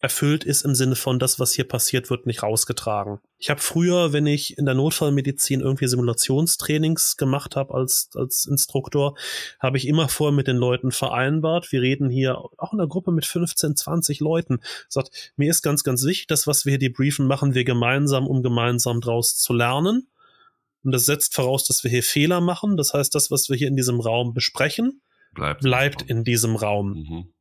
erfüllt ist im Sinne von, das, was hier passiert, wird nicht rausgetragen. Ich habe früher, wenn ich in der Notfallmedizin irgendwie Simulationstrainings gemacht habe als, als Instruktor, habe ich immer vorher mit den Leuten vereinbart. Wir reden hier auch in einer Gruppe mit 15, 20 Leuten. Sagt, mir ist ganz, ganz wichtig, das, was wir hier debriefen, machen wir gemeinsam, um gemeinsam draus zu lernen. Und das setzt voraus, dass wir hier Fehler machen. Das heißt, das, was wir hier in diesem Raum besprechen, bleibt, bleibt in diesem Raum. Mhm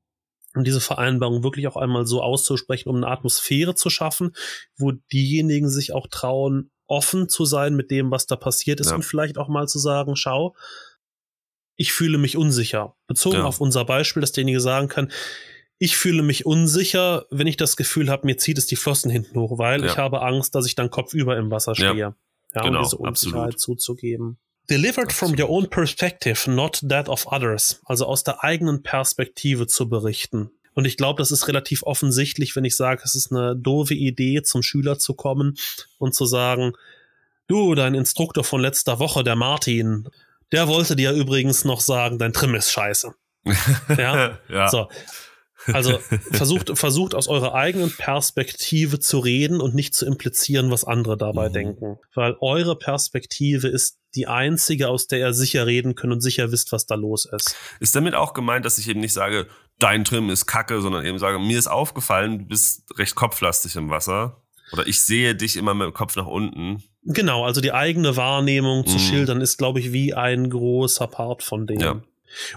und diese Vereinbarung wirklich auch einmal so auszusprechen, um eine Atmosphäre zu schaffen, wo diejenigen sich auch trauen, offen zu sein mit dem, was da passiert ist ja. und vielleicht auch mal zu sagen, schau, ich fühle mich unsicher. Bezogen ja. auf unser Beispiel, dass derjenige sagen kann, ich fühle mich unsicher, wenn ich das Gefühl habe, mir zieht es die Flossen hinten hoch, weil ja. ich habe Angst, dass ich dann kopfüber im Wasser stehe. Ja, genau, um diese Unsicherheit absolut. zuzugeben. Delivered from your own perspective, not that of others. Also aus der eigenen Perspektive zu berichten. Und ich glaube, das ist relativ offensichtlich, wenn ich sage, es ist eine doofe Idee, zum Schüler zu kommen und zu sagen, du, dein Instruktor von letzter Woche, der Martin, der wollte dir übrigens noch sagen, dein Trim ist scheiße. ja? ja. So. Also versucht, versucht aus eurer eigenen Perspektive zu reden und nicht zu implizieren, was andere dabei mhm. denken. Weil eure Perspektive ist die einzige, aus der ihr sicher reden könnt und sicher wisst, was da los ist. Ist damit auch gemeint, dass ich eben nicht sage, dein Trim ist kacke, sondern eben sage, mir ist aufgefallen, du bist recht kopflastig im Wasser. Oder ich sehe dich immer mit dem Kopf nach unten. Genau, also die eigene Wahrnehmung zu mhm. schildern ist, glaube ich, wie ein großer Part von dem. Ja.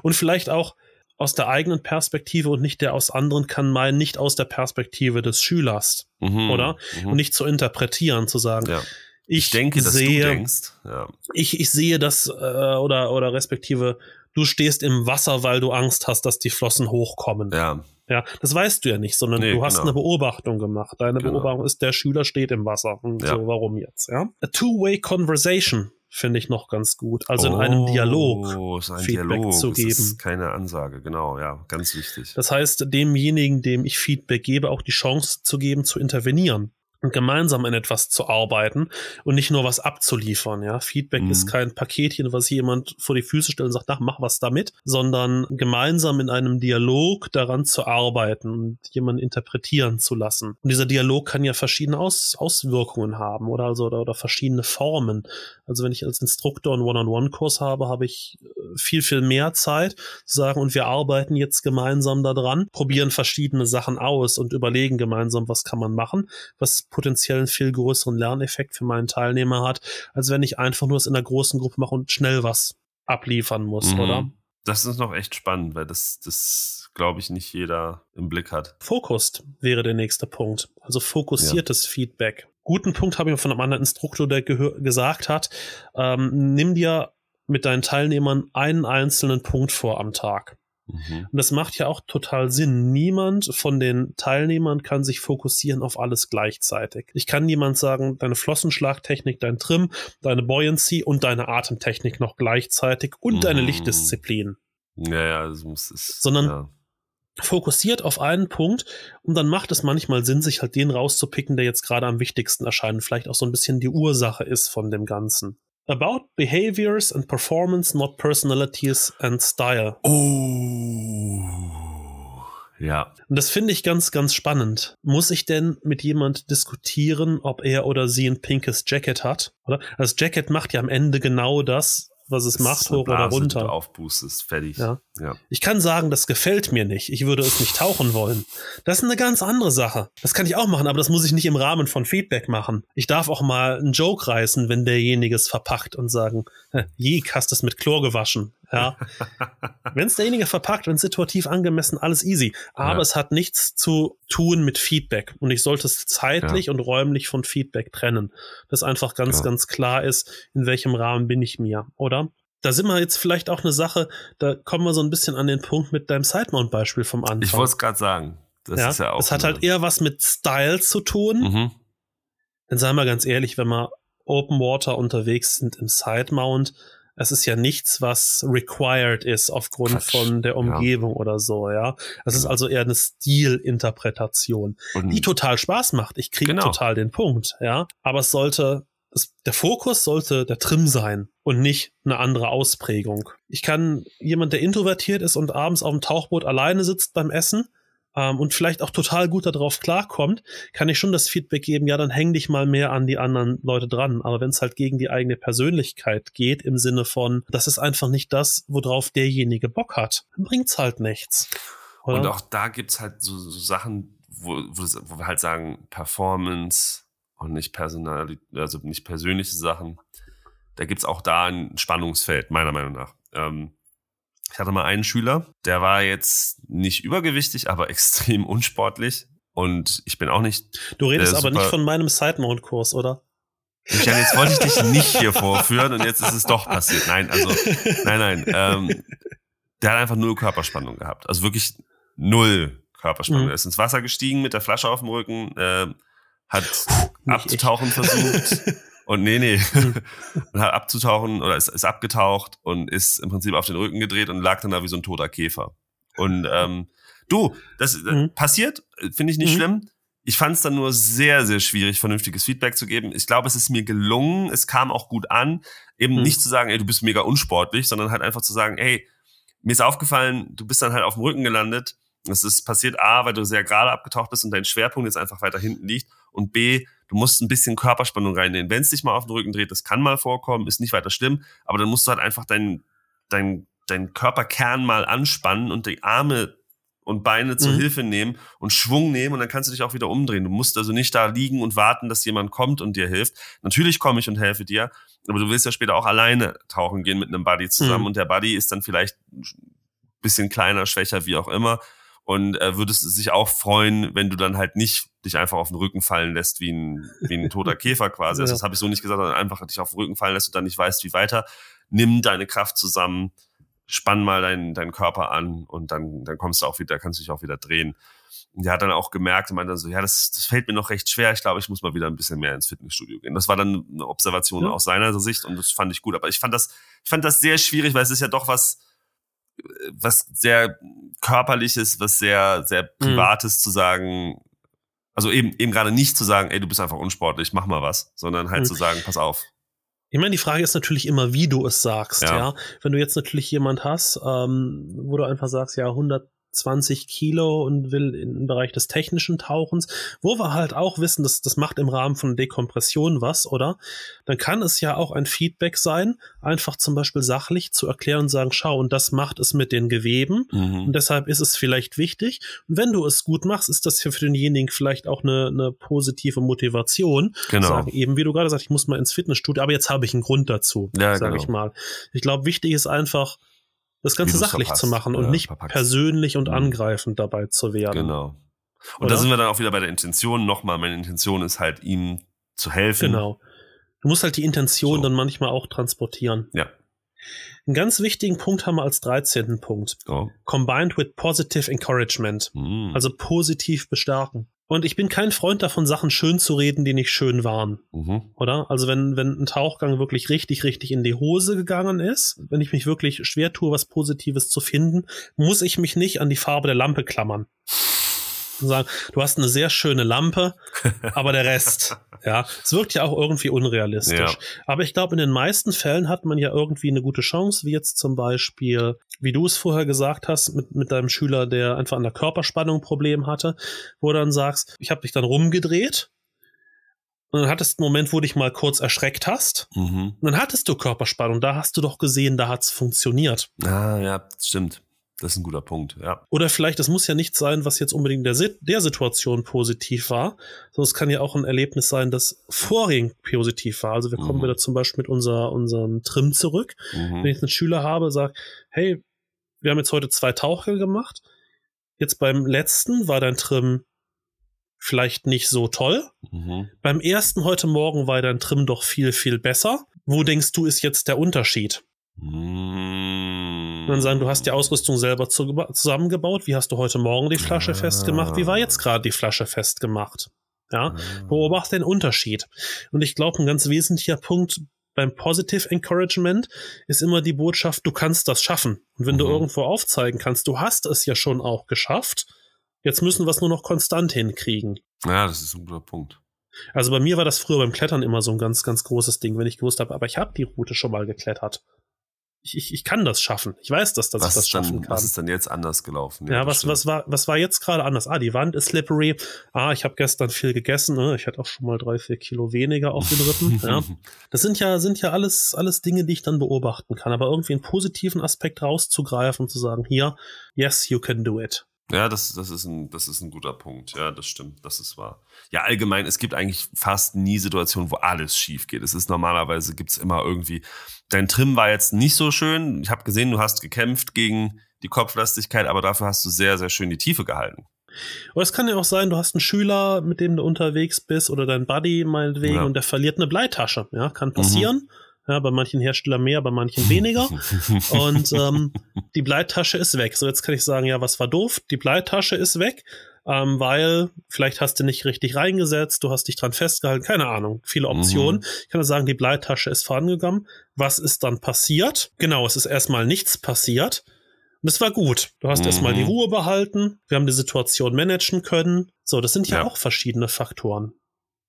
Und vielleicht auch, aus der eigenen Perspektive und nicht der aus anderen kann meinen, nicht aus der Perspektive des Schülers, mhm, oder? Mhm. Und nicht zu interpretieren, zu sagen, ja. ich, ich, denke, sehe, ja. ich, ich sehe das, äh, oder, oder respektive, du stehst im Wasser, weil du Angst hast, dass die Flossen hochkommen. Ja. Ja, das weißt du ja nicht, sondern nee, du hast genau. eine Beobachtung gemacht. Deine genau. Beobachtung ist, der Schüler steht im Wasser. Und ja. so, warum jetzt, ja? A two-way conversation finde ich noch ganz gut. Also in einem Dialog oh, ein Feedback Dialog. zu geben. Das ist keine Ansage, genau, ja, ganz wichtig. Das heißt, demjenigen, dem ich Feedback gebe, auch die Chance zu geben, zu intervenieren und gemeinsam an etwas zu arbeiten und nicht nur was abzuliefern. Ja, Feedback mhm. ist kein Paketchen, was jemand vor die Füße stellt und sagt, ach, mach was damit, sondern gemeinsam in einem Dialog daran zu arbeiten und jemanden interpretieren zu lassen. Und dieser Dialog kann ja verschiedene Aus Auswirkungen haben oder also oder, oder verschiedene Formen. Also wenn ich als Instruktor einen One-on-One-Kurs habe, habe ich äh, viel, viel mehr Zeit zu sagen, und wir arbeiten jetzt gemeinsam daran, probieren verschiedene Sachen aus und überlegen gemeinsam, was kann man machen, was potenziell einen viel größeren Lerneffekt für meinen Teilnehmer hat, als wenn ich einfach nur es in einer großen Gruppe mache und schnell was abliefern muss, mhm. oder? Das ist noch echt spannend, weil das, das glaube ich, nicht jeder im Blick hat. Fokussed wäre der nächste Punkt. Also fokussiertes ja. Feedback. Guten Punkt habe ich von einem anderen Instruktor, der gesagt hat, ähm, nimm dir mit deinen Teilnehmern einen einzelnen Punkt vor am Tag. Mhm. Und das macht ja auch total Sinn. Niemand von den Teilnehmern kann sich fokussieren auf alles gleichzeitig. Ich kann niemand sagen, deine Flossenschlagtechnik, dein Trim, deine Buoyancy und deine Atemtechnik noch gleichzeitig und mhm. deine Lichtdisziplin. Ja, ja, das muss es. Sondern ja. fokussiert auf einen Punkt und dann macht es manchmal Sinn, sich halt den rauszupicken, der jetzt gerade am wichtigsten erscheint, vielleicht auch so ein bisschen die Ursache ist von dem Ganzen. About behaviors and performance, not personalities and style. Oh. Ja. Und das finde ich ganz, ganz spannend. Muss ich denn mit jemand diskutieren, ob er oder sie ein pinkes Jacket hat? Oder? Das Jacket macht ja am Ende genau das, was es macht, hoch oder runter. Du aufboostest, fertig. Ja. ja. Ich kann sagen, das gefällt mir nicht. Ich würde es nicht tauchen wollen. Das ist eine ganz andere Sache. Das kann ich auch machen, aber das muss ich nicht im Rahmen von Feedback machen. Ich darf auch mal einen Joke reißen, wenn derjenige es verpackt und sagen, Jek, hast es mit Chlor gewaschen. Ja. wenn es derjenige verpackt, wenn es situativ angemessen, alles easy. Aber ja. es hat nichts zu tun mit Feedback. Und ich sollte es zeitlich ja. und räumlich von Feedback trennen. Dass einfach ganz, ja. ganz klar ist, in welchem Rahmen bin ich mir, oder? Da sind wir jetzt vielleicht auch eine Sache, da kommen wir so ein bisschen an den Punkt mit deinem Sidemount-Beispiel vom Anfang. Ich wollte es gerade sagen. Das ja, ist ja auch. Es hat halt eher was mit Style zu tun. Mhm. Denn seien wir ganz ehrlich, wenn wir Open Water unterwegs sind im Sidemount, es ist ja nichts, was required ist aufgrund Quatsch. von der Umgebung ja. oder so, ja. Es ist also eher eine Stilinterpretation, Und die total Spaß macht. Ich kriege genau. total den Punkt, ja. Aber es sollte, es, der Fokus sollte der Trim sein und nicht eine andere Ausprägung. Ich kann jemand, der introvertiert ist und abends auf dem Tauchboot alleine sitzt beim Essen, ähm, und vielleicht auch total gut darauf klarkommt, kann ich schon das Feedback geben, ja, dann häng dich mal mehr an die anderen Leute dran. Aber wenn es halt gegen die eigene Persönlichkeit geht, im Sinne von, das ist einfach nicht das, worauf derjenige Bock hat, dann bringt's halt nichts. Oder? Und auch da gibt's halt so, so Sachen, wo, wo, wo wir halt sagen, Performance und nicht personal, also nicht persönliche Sachen. Da gibt's auch da ein Spannungsfeld, meiner Meinung nach. Ähm, ich hatte mal einen Schüler, der war jetzt nicht übergewichtig, aber extrem unsportlich. Und ich bin auch nicht. Du redest aber nicht von meinem Side-Mount-Kurs, oder? Michael, jetzt wollte ich dich nicht hier vorführen und jetzt ist es doch passiert. Nein, also, nein, nein. Ähm, der hat einfach null Körperspannung gehabt. Also wirklich null Körperspannung. Mhm. Er ist ins Wasser gestiegen mit der Flasche auf dem Rücken, äh, hat Puh, abzutauchen ich. versucht. Und nee, nee, hm. hat abzutauchen oder ist, ist abgetaucht und ist im Prinzip auf den Rücken gedreht und lag dann da wie so ein toter Käfer. Und ähm, du, das mhm. passiert, finde ich nicht mhm. schlimm. Ich fand es dann nur sehr, sehr schwierig, vernünftiges Feedback zu geben. Ich glaube, es ist mir gelungen, es kam auch gut an, eben mhm. nicht zu sagen, ey, du bist mega unsportlich, sondern halt einfach zu sagen, ey, mir ist aufgefallen, du bist dann halt auf dem Rücken gelandet. Das ist passiert A, weil du sehr gerade abgetaucht bist und dein Schwerpunkt jetzt einfach weiter hinten liegt. Und B, du musst ein bisschen Körperspannung reinnehmen. Wenn es dich mal auf den Rücken dreht, das kann mal vorkommen, ist nicht weiter schlimm, aber dann musst du halt einfach deinen dein, dein Körperkern mal anspannen und die Arme und Beine zur mhm. Hilfe nehmen und Schwung nehmen und dann kannst du dich auch wieder umdrehen. Du musst also nicht da liegen und warten, dass jemand kommt und dir hilft. Natürlich komme ich und helfe dir, aber du willst ja später auch alleine tauchen gehen mit einem Buddy zusammen mhm. und der Buddy ist dann vielleicht ein bisschen kleiner, schwächer, wie auch immer und äh, würdest sich auch freuen, wenn du dann halt nicht dich einfach auf den Rücken fallen lässt wie ein, wie ein toter Käfer quasi. Also das habe ich so nicht gesagt, sondern einfach dich auf den Rücken fallen lässt und dann nicht weißt, wie weiter. Nimm deine Kraft zusammen, spann mal deinen, deinen Körper an und dann, dann kommst du auch wieder, kannst du dich auch wieder drehen. Und der hat dann auch gemerkt und meinte dann so, ja, das, das fällt mir noch recht schwer. Ich glaube, ich muss mal wieder ein bisschen mehr ins Fitnessstudio gehen. Das war dann eine Observation ja. aus seiner Sicht und das fand ich gut. Aber ich fand das, ich fand das sehr schwierig, weil es ist ja doch was, was sehr körperliches, was sehr, sehr mhm. privates mhm. zu sagen, also eben, eben gerade nicht zu sagen, ey, du bist einfach unsportlich, mach mal was, sondern halt mhm. zu sagen, pass auf. Ich meine, die Frage ist natürlich immer, wie du es sagst, ja. ja? Wenn du jetzt natürlich jemand hast, ähm, wo du einfach sagst, ja, 100 20 Kilo und will im Bereich des technischen Tauchens, wo wir halt auch wissen, dass das macht im Rahmen von Dekompression was, oder? Dann kann es ja auch ein Feedback sein, einfach zum Beispiel sachlich zu erklären und sagen, schau, und das macht es mit den Geweben mhm. und deshalb ist es vielleicht wichtig. Und wenn du es gut machst, ist das für denjenigen vielleicht auch eine, eine positive Motivation. Genau. Sagen, eben wie du gerade sagst, ich muss mal ins Fitnessstudio, aber jetzt habe ich einen Grund dazu, ja, sage genau. ich mal. Ich glaube, wichtig ist einfach, das Ganze sachlich verpasst. zu machen und ja, nicht verpackt. persönlich und mhm. angreifend dabei zu werden. Genau. Und Oder? da sind wir dann auch wieder bei der Intention. Nochmal, meine Intention ist halt, ihm zu helfen. Genau. Du musst halt die Intention so. dann manchmal auch transportieren. Ja. Einen ganz wichtigen Punkt haben wir als 13. Punkt. Oh. Combined with positive encouragement. Mm. Also positiv bestärken. Und ich bin kein Freund davon, Sachen schön zu reden, die nicht schön waren. Mhm. Oder? Also wenn, wenn ein Tauchgang wirklich richtig, richtig in die Hose gegangen ist, wenn ich mich wirklich schwer tue, was Positives zu finden, muss ich mich nicht an die Farbe der Lampe klammern und sagen, du hast eine sehr schöne Lampe, aber der Rest, ja, es wirkt ja auch irgendwie unrealistisch. Ja. Aber ich glaube, in den meisten Fällen hat man ja irgendwie eine gute Chance, wie jetzt zum Beispiel, wie du es vorher gesagt hast, mit, mit deinem Schüler, der einfach an der Körperspannung ein Problem hatte, wo du dann sagst, ich habe dich dann rumgedreht und dann hattest du einen Moment, wo du dich mal kurz erschreckt hast. Mhm. Und dann hattest du Körperspannung. Da hast du doch gesehen, da hat's funktioniert. Ah, ja, stimmt. Das ist ein guter Punkt, ja. Oder vielleicht, das muss ja nicht sein, was jetzt unbedingt der, der Situation positiv war, sondern es kann ja auch ein Erlebnis sein, das vorhin positiv war. Also wir kommen mhm. wieder zum Beispiel mit unser, unserem Trim zurück. Mhm. Wenn ich einen Schüler habe, sage, hey, wir haben jetzt heute zwei Taucher gemacht. Jetzt beim letzten war dein Trim vielleicht nicht so toll. Mhm. Beim ersten heute Morgen war dein Trim doch viel, viel besser. Wo denkst du, ist jetzt der Unterschied? Und dann sagen, du hast die Ausrüstung selber zusammengebaut. Wie hast du heute Morgen die Flasche ah. festgemacht? Wie war jetzt gerade die Flasche festgemacht? Ja, ah. beobachte den Unterschied. Und ich glaube, ein ganz wesentlicher Punkt beim Positive Encouragement ist immer die Botschaft, du kannst das schaffen. Und wenn mhm. du irgendwo aufzeigen kannst, du hast es ja schon auch geschafft, jetzt müssen wir es nur noch konstant hinkriegen. Ja, das ist ein guter Punkt. Also bei mir war das früher beim Klettern immer so ein ganz, ganz großes Ding, wenn ich gewusst habe, aber ich habe die Route schon mal geklettert ich, ich, ich kann das schaffen. Ich weiß, dass, dass was ich das dann, schaffen kann. Was ist denn jetzt anders gelaufen? Ja, was, was, war, was war jetzt gerade anders? Ah, die Wand ist slippery. Ah, ich habe gestern viel gegessen. Ne? Ich hatte auch schon mal drei, vier Kilo weniger auf den Rippen. ja. Das sind ja, sind ja alles, alles Dinge, die ich dann beobachten kann. Aber irgendwie einen positiven Aspekt rauszugreifen und zu sagen, hier, yes, you can do it. Ja, das, das, ist ein, das ist ein guter Punkt. Ja, das stimmt. Das ist wahr. Ja, allgemein, es gibt eigentlich fast nie Situationen, wo alles schief geht. Es ist normalerweise, gibt's immer irgendwie, dein Trim war jetzt nicht so schön. Ich habe gesehen, du hast gekämpft gegen die Kopflastigkeit, aber dafür hast du sehr, sehr schön die Tiefe gehalten. Aber es kann ja auch sein, du hast einen Schüler, mit dem du unterwegs bist oder dein Buddy meinetwegen ja. und der verliert eine Bleitasche. Ja, kann passieren. Mhm. Ja, bei manchen Herstellern mehr, bei manchen weniger. und ähm, die Bleitasche ist weg. So, jetzt kann ich sagen, ja, was war doof? Die Bleitasche ist weg, ähm, weil vielleicht hast du nicht richtig reingesetzt, du hast dich dran festgehalten, keine Ahnung, viele Optionen. Mhm. Ich kann nur sagen, die Bleitasche ist vorangegangen. Was ist dann passiert? Genau, es ist erstmal nichts passiert. Und es war gut. Du hast mhm. erstmal die Ruhe behalten. Wir haben die Situation managen können. So, das sind ja, ja. auch verschiedene Faktoren.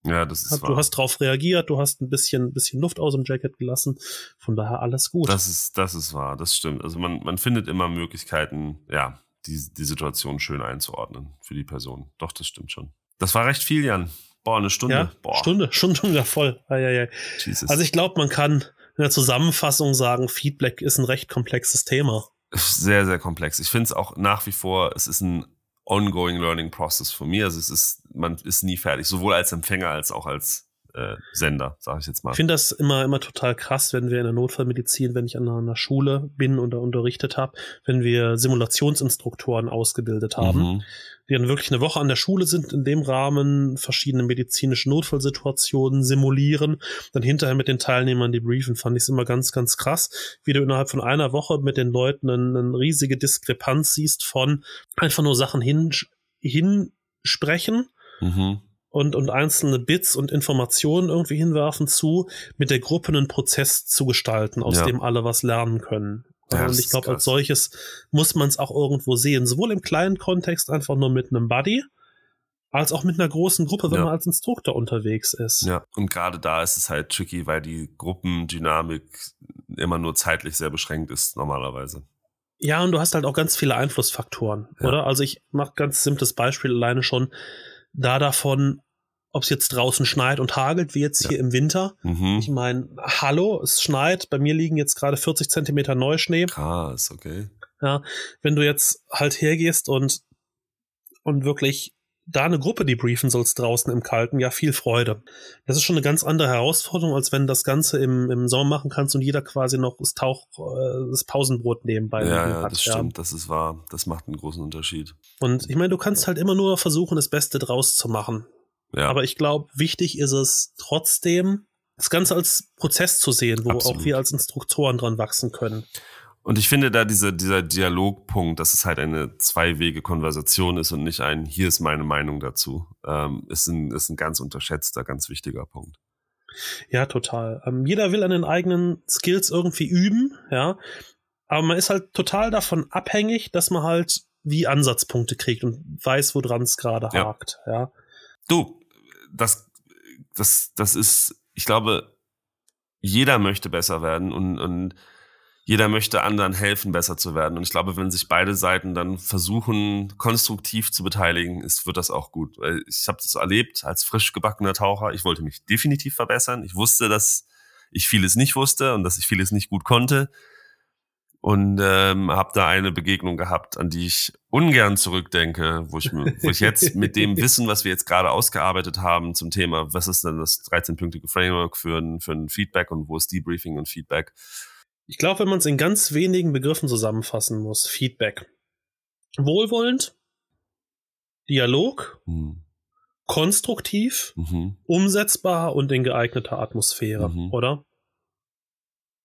Ja, das ist Du wahr. hast drauf reagiert, du hast ein bisschen, bisschen Luft aus dem Jacket gelassen. Von daher alles gut. Das ist, das ist wahr, das stimmt. Also man, man findet immer Möglichkeiten, ja, die, die Situation schön einzuordnen für die Person. Doch, das stimmt schon. Das war recht viel, Jan. Boah, eine Stunde. Ja, Boah. Stunde, Stunde wieder voll. Eieiei. Jesus. Also ich glaube, man kann in der Zusammenfassung sagen, Feedback ist ein recht komplexes Thema. Sehr, sehr komplex. Ich finde es auch nach wie vor, es ist ein ongoing learning process von mir. Also es ist, man ist nie fertig, sowohl als Empfänger als auch als äh, Sender, sage ich jetzt mal. Ich finde das immer immer total krass, wenn wir in der Notfallmedizin, wenn ich an einer Schule bin oder unterrichtet habe, wenn wir Simulationsinstruktoren ausgebildet haben. Mhm die dann wirklich eine Woche an der Schule sind, in dem Rahmen verschiedene medizinische Notfallsituationen simulieren, dann hinterher mit den Teilnehmern debriefen, fand ich es immer ganz, ganz krass, wie du innerhalb von einer Woche mit den Leuten eine, eine riesige Diskrepanz siehst von einfach nur Sachen hin, hinsprechen. Mhm und, und einzelne Bits und Informationen irgendwie hinwerfen zu, mit der Gruppe einen Prozess zu gestalten, aus ja. dem alle was lernen können. Ja, und ich glaube, als solches muss man es auch irgendwo sehen. Sowohl im kleinen Kontext einfach nur mit einem Buddy, als auch mit einer großen Gruppe, wenn ja. man als Instruktor unterwegs ist. Ja, und gerade da ist es halt tricky, weil die Gruppendynamik immer nur zeitlich sehr beschränkt ist, normalerweise. Ja, und du hast halt auch ganz viele Einflussfaktoren, ja. oder? Also ich mache ganz simples Beispiel alleine schon da davon, ob es jetzt draußen schneit und hagelt, wie jetzt ja. hier im Winter. Mhm. Ich meine, hallo, es schneit, bei mir liegen jetzt gerade 40 Zentimeter Neuschnee. Krass, okay. Ja, wenn du jetzt halt hergehst und, und wirklich da eine Gruppe debriefen sollst draußen im Kalten, ja, viel Freude. Das ist schon eine ganz andere Herausforderung, als wenn du das Ganze im, im Sommer machen kannst und jeder quasi noch das Tauch, äh, das Pausenbrot nebenbei ja, ja, hat. Das ja, das stimmt, das ist wahr. Das macht einen großen Unterschied. Und ich meine, du kannst halt immer nur versuchen, das Beste draus zu machen. Ja. Aber ich glaube, wichtig ist es trotzdem, das Ganze als Prozess zu sehen, wo Absolut. auch wir als Instruktoren dran wachsen können. Und ich finde da diese, dieser Dialogpunkt, dass es halt eine Zwei-Wege-Konversation ist und nicht ein, hier ist meine Meinung dazu, ähm, ist, ein, ist ein ganz unterschätzter, ganz wichtiger Punkt. Ja, total. Ähm, jeder will an den eigenen Skills irgendwie üben, ja. Aber man ist halt total davon abhängig, dass man halt wie Ansatzpunkte kriegt und weiß, woran es gerade ja. hakt, ja. Du, das, das, das ist, ich glaube, jeder möchte besser werden und, und jeder möchte anderen helfen, besser zu werden. Und ich glaube, wenn sich beide Seiten dann versuchen, konstruktiv zu beteiligen, ist, wird das auch gut. Ich habe das erlebt als frisch gebackener Taucher. Ich wollte mich definitiv verbessern. Ich wusste, dass ich vieles nicht wusste und dass ich vieles nicht gut konnte und ähm, habe da eine Begegnung gehabt, an die ich ungern zurückdenke, wo ich, wo ich jetzt mit dem Wissen, was wir jetzt gerade ausgearbeitet haben zum Thema, was ist denn das 13-pünktige Framework für ein, für ein Feedback und wo ist Debriefing und Feedback? Ich glaube, wenn man es in ganz wenigen Begriffen zusammenfassen muss, Feedback. Wohlwollend, Dialog, hm. konstruktiv, mhm. umsetzbar und in geeigneter Atmosphäre, mhm. oder?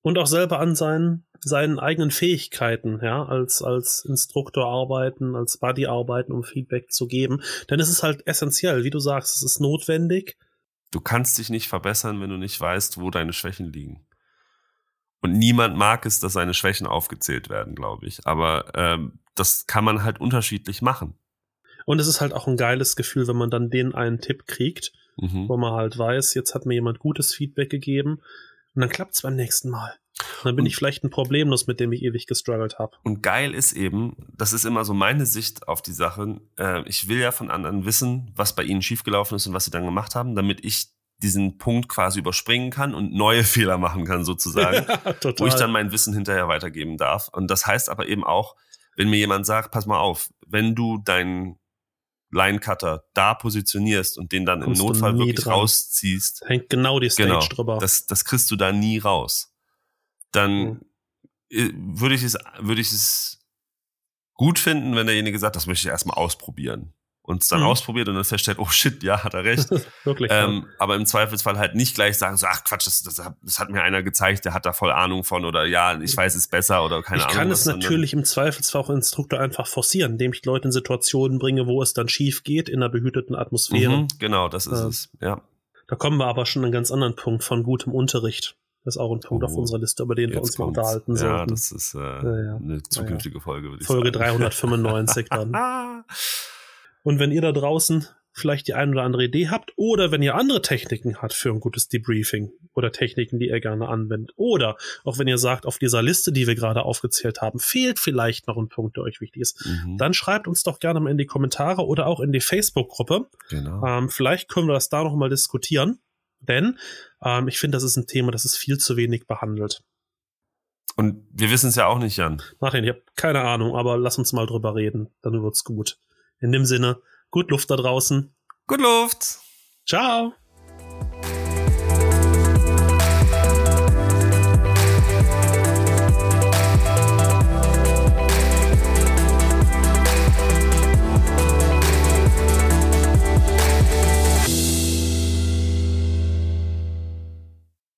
Und auch selber an seinen seinen eigenen Fähigkeiten, ja, als, als Instruktor arbeiten, als Buddy arbeiten, um Feedback zu geben. Denn es ist halt essentiell, wie du sagst, es ist notwendig. Du kannst dich nicht verbessern, wenn du nicht weißt, wo deine Schwächen liegen. Und niemand mag es, dass seine Schwächen aufgezählt werden, glaube ich. Aber ähm, das kann man halt unterschiedlich machen. Und es ist halt auch ein geiles Gefühl, wenn man dann den einen Tipp kriegt, mhm. wo man halt weiß, jetzt hat mir jemand gutes Feedback gegeben Und dann klappt's beim nächsten Mal. Dann bin Und- ich vielleicht ein Problemlos, mit dem ich ewig gestruggelt habe. Und geil ist eben, das ist immer so meine Sicht auf die Sache. Äh, ich will ja von anderen wissen, was bei ihnen schiefgelaufen ist und was sie dann gemacht haben, damit ich diesen Punkt quasi überspringen kann und neue Fehler machen kann, sozusagen. Wo ich dann mein Wissen hinterher weitergeben darf. Und das heißt aber eben auch, wenn mir jemand sagt, pass mal auf, wenn du deinen Line-Cutter da positionierst und den dann Kommst im Notfall wirklich dran. rausziehst, Hängt genau die Stage genau, drüber. das, das kriegst du da nie raus. Dann Mhm. würde ich es, würde ich es gut finden, wenn derjenige sagt, das möchte ich erstmal ausprobieren. Und es dann Mhm. ausprobiert und dann feststellt, oh shit, ja, hat er recht. Wirklich. Ähm, aber im Zweifelsfall halt nicht gleich sagen, so, ach Quatsch, das, das, hat- das hat mir einer gezeigt, der hat da voll Ahnung von oder ja, ich weiß es besser oder keine ich Ahnung. kann was, es natürlich im Zweifelsfall auch Instruktor einfach forcieren, indem ich Leute in Situationen bringe, wo es dann schief geht, in einer behüteten Atmosphäre. Mhm, genau, das ist Ja. es. Ja. Da kommen wir aber schon an einen ganz anderen Punkt von gutem Unterricht. Das ist auch ein Punkt Oh, auf unserer Liste, über den wir uns mal unterhalten Ja, sollten. das ist äh, ja. eine zukünftige Folge, würde ich Folge sagen. 395 dann. Und wenn ihr da draußen vielleicht die ein oder andere Idee habt oder wenn ihr andere Techniken habt für ein gutes Debriefing oder Techniken, die ihr gerne anwendet oder auch wenn ihr sagt, auf dieser Liste, die wir gerade aufgezählt haben, fehlt vielleicht noch ein Punkt, der euch wichtig ist, Mhm, dann schreibt uns doch gerne mal in die Kommentare oder auch in die Facebook-Gruppe. genau. Ähm, vielleicht können wir das da noch mal diskutieren, denn ähm, ich finde, das ist ein Thema, das ist viel zu wenig behandelt. Und wir wissen es ja auch nicht, Jan. Martin, ich habe keine Ahnung, aber lass uns mal drüber reden, dann wird's gut. In dem Sinne, gut Luft da draußen. Gut Luft! Ciao!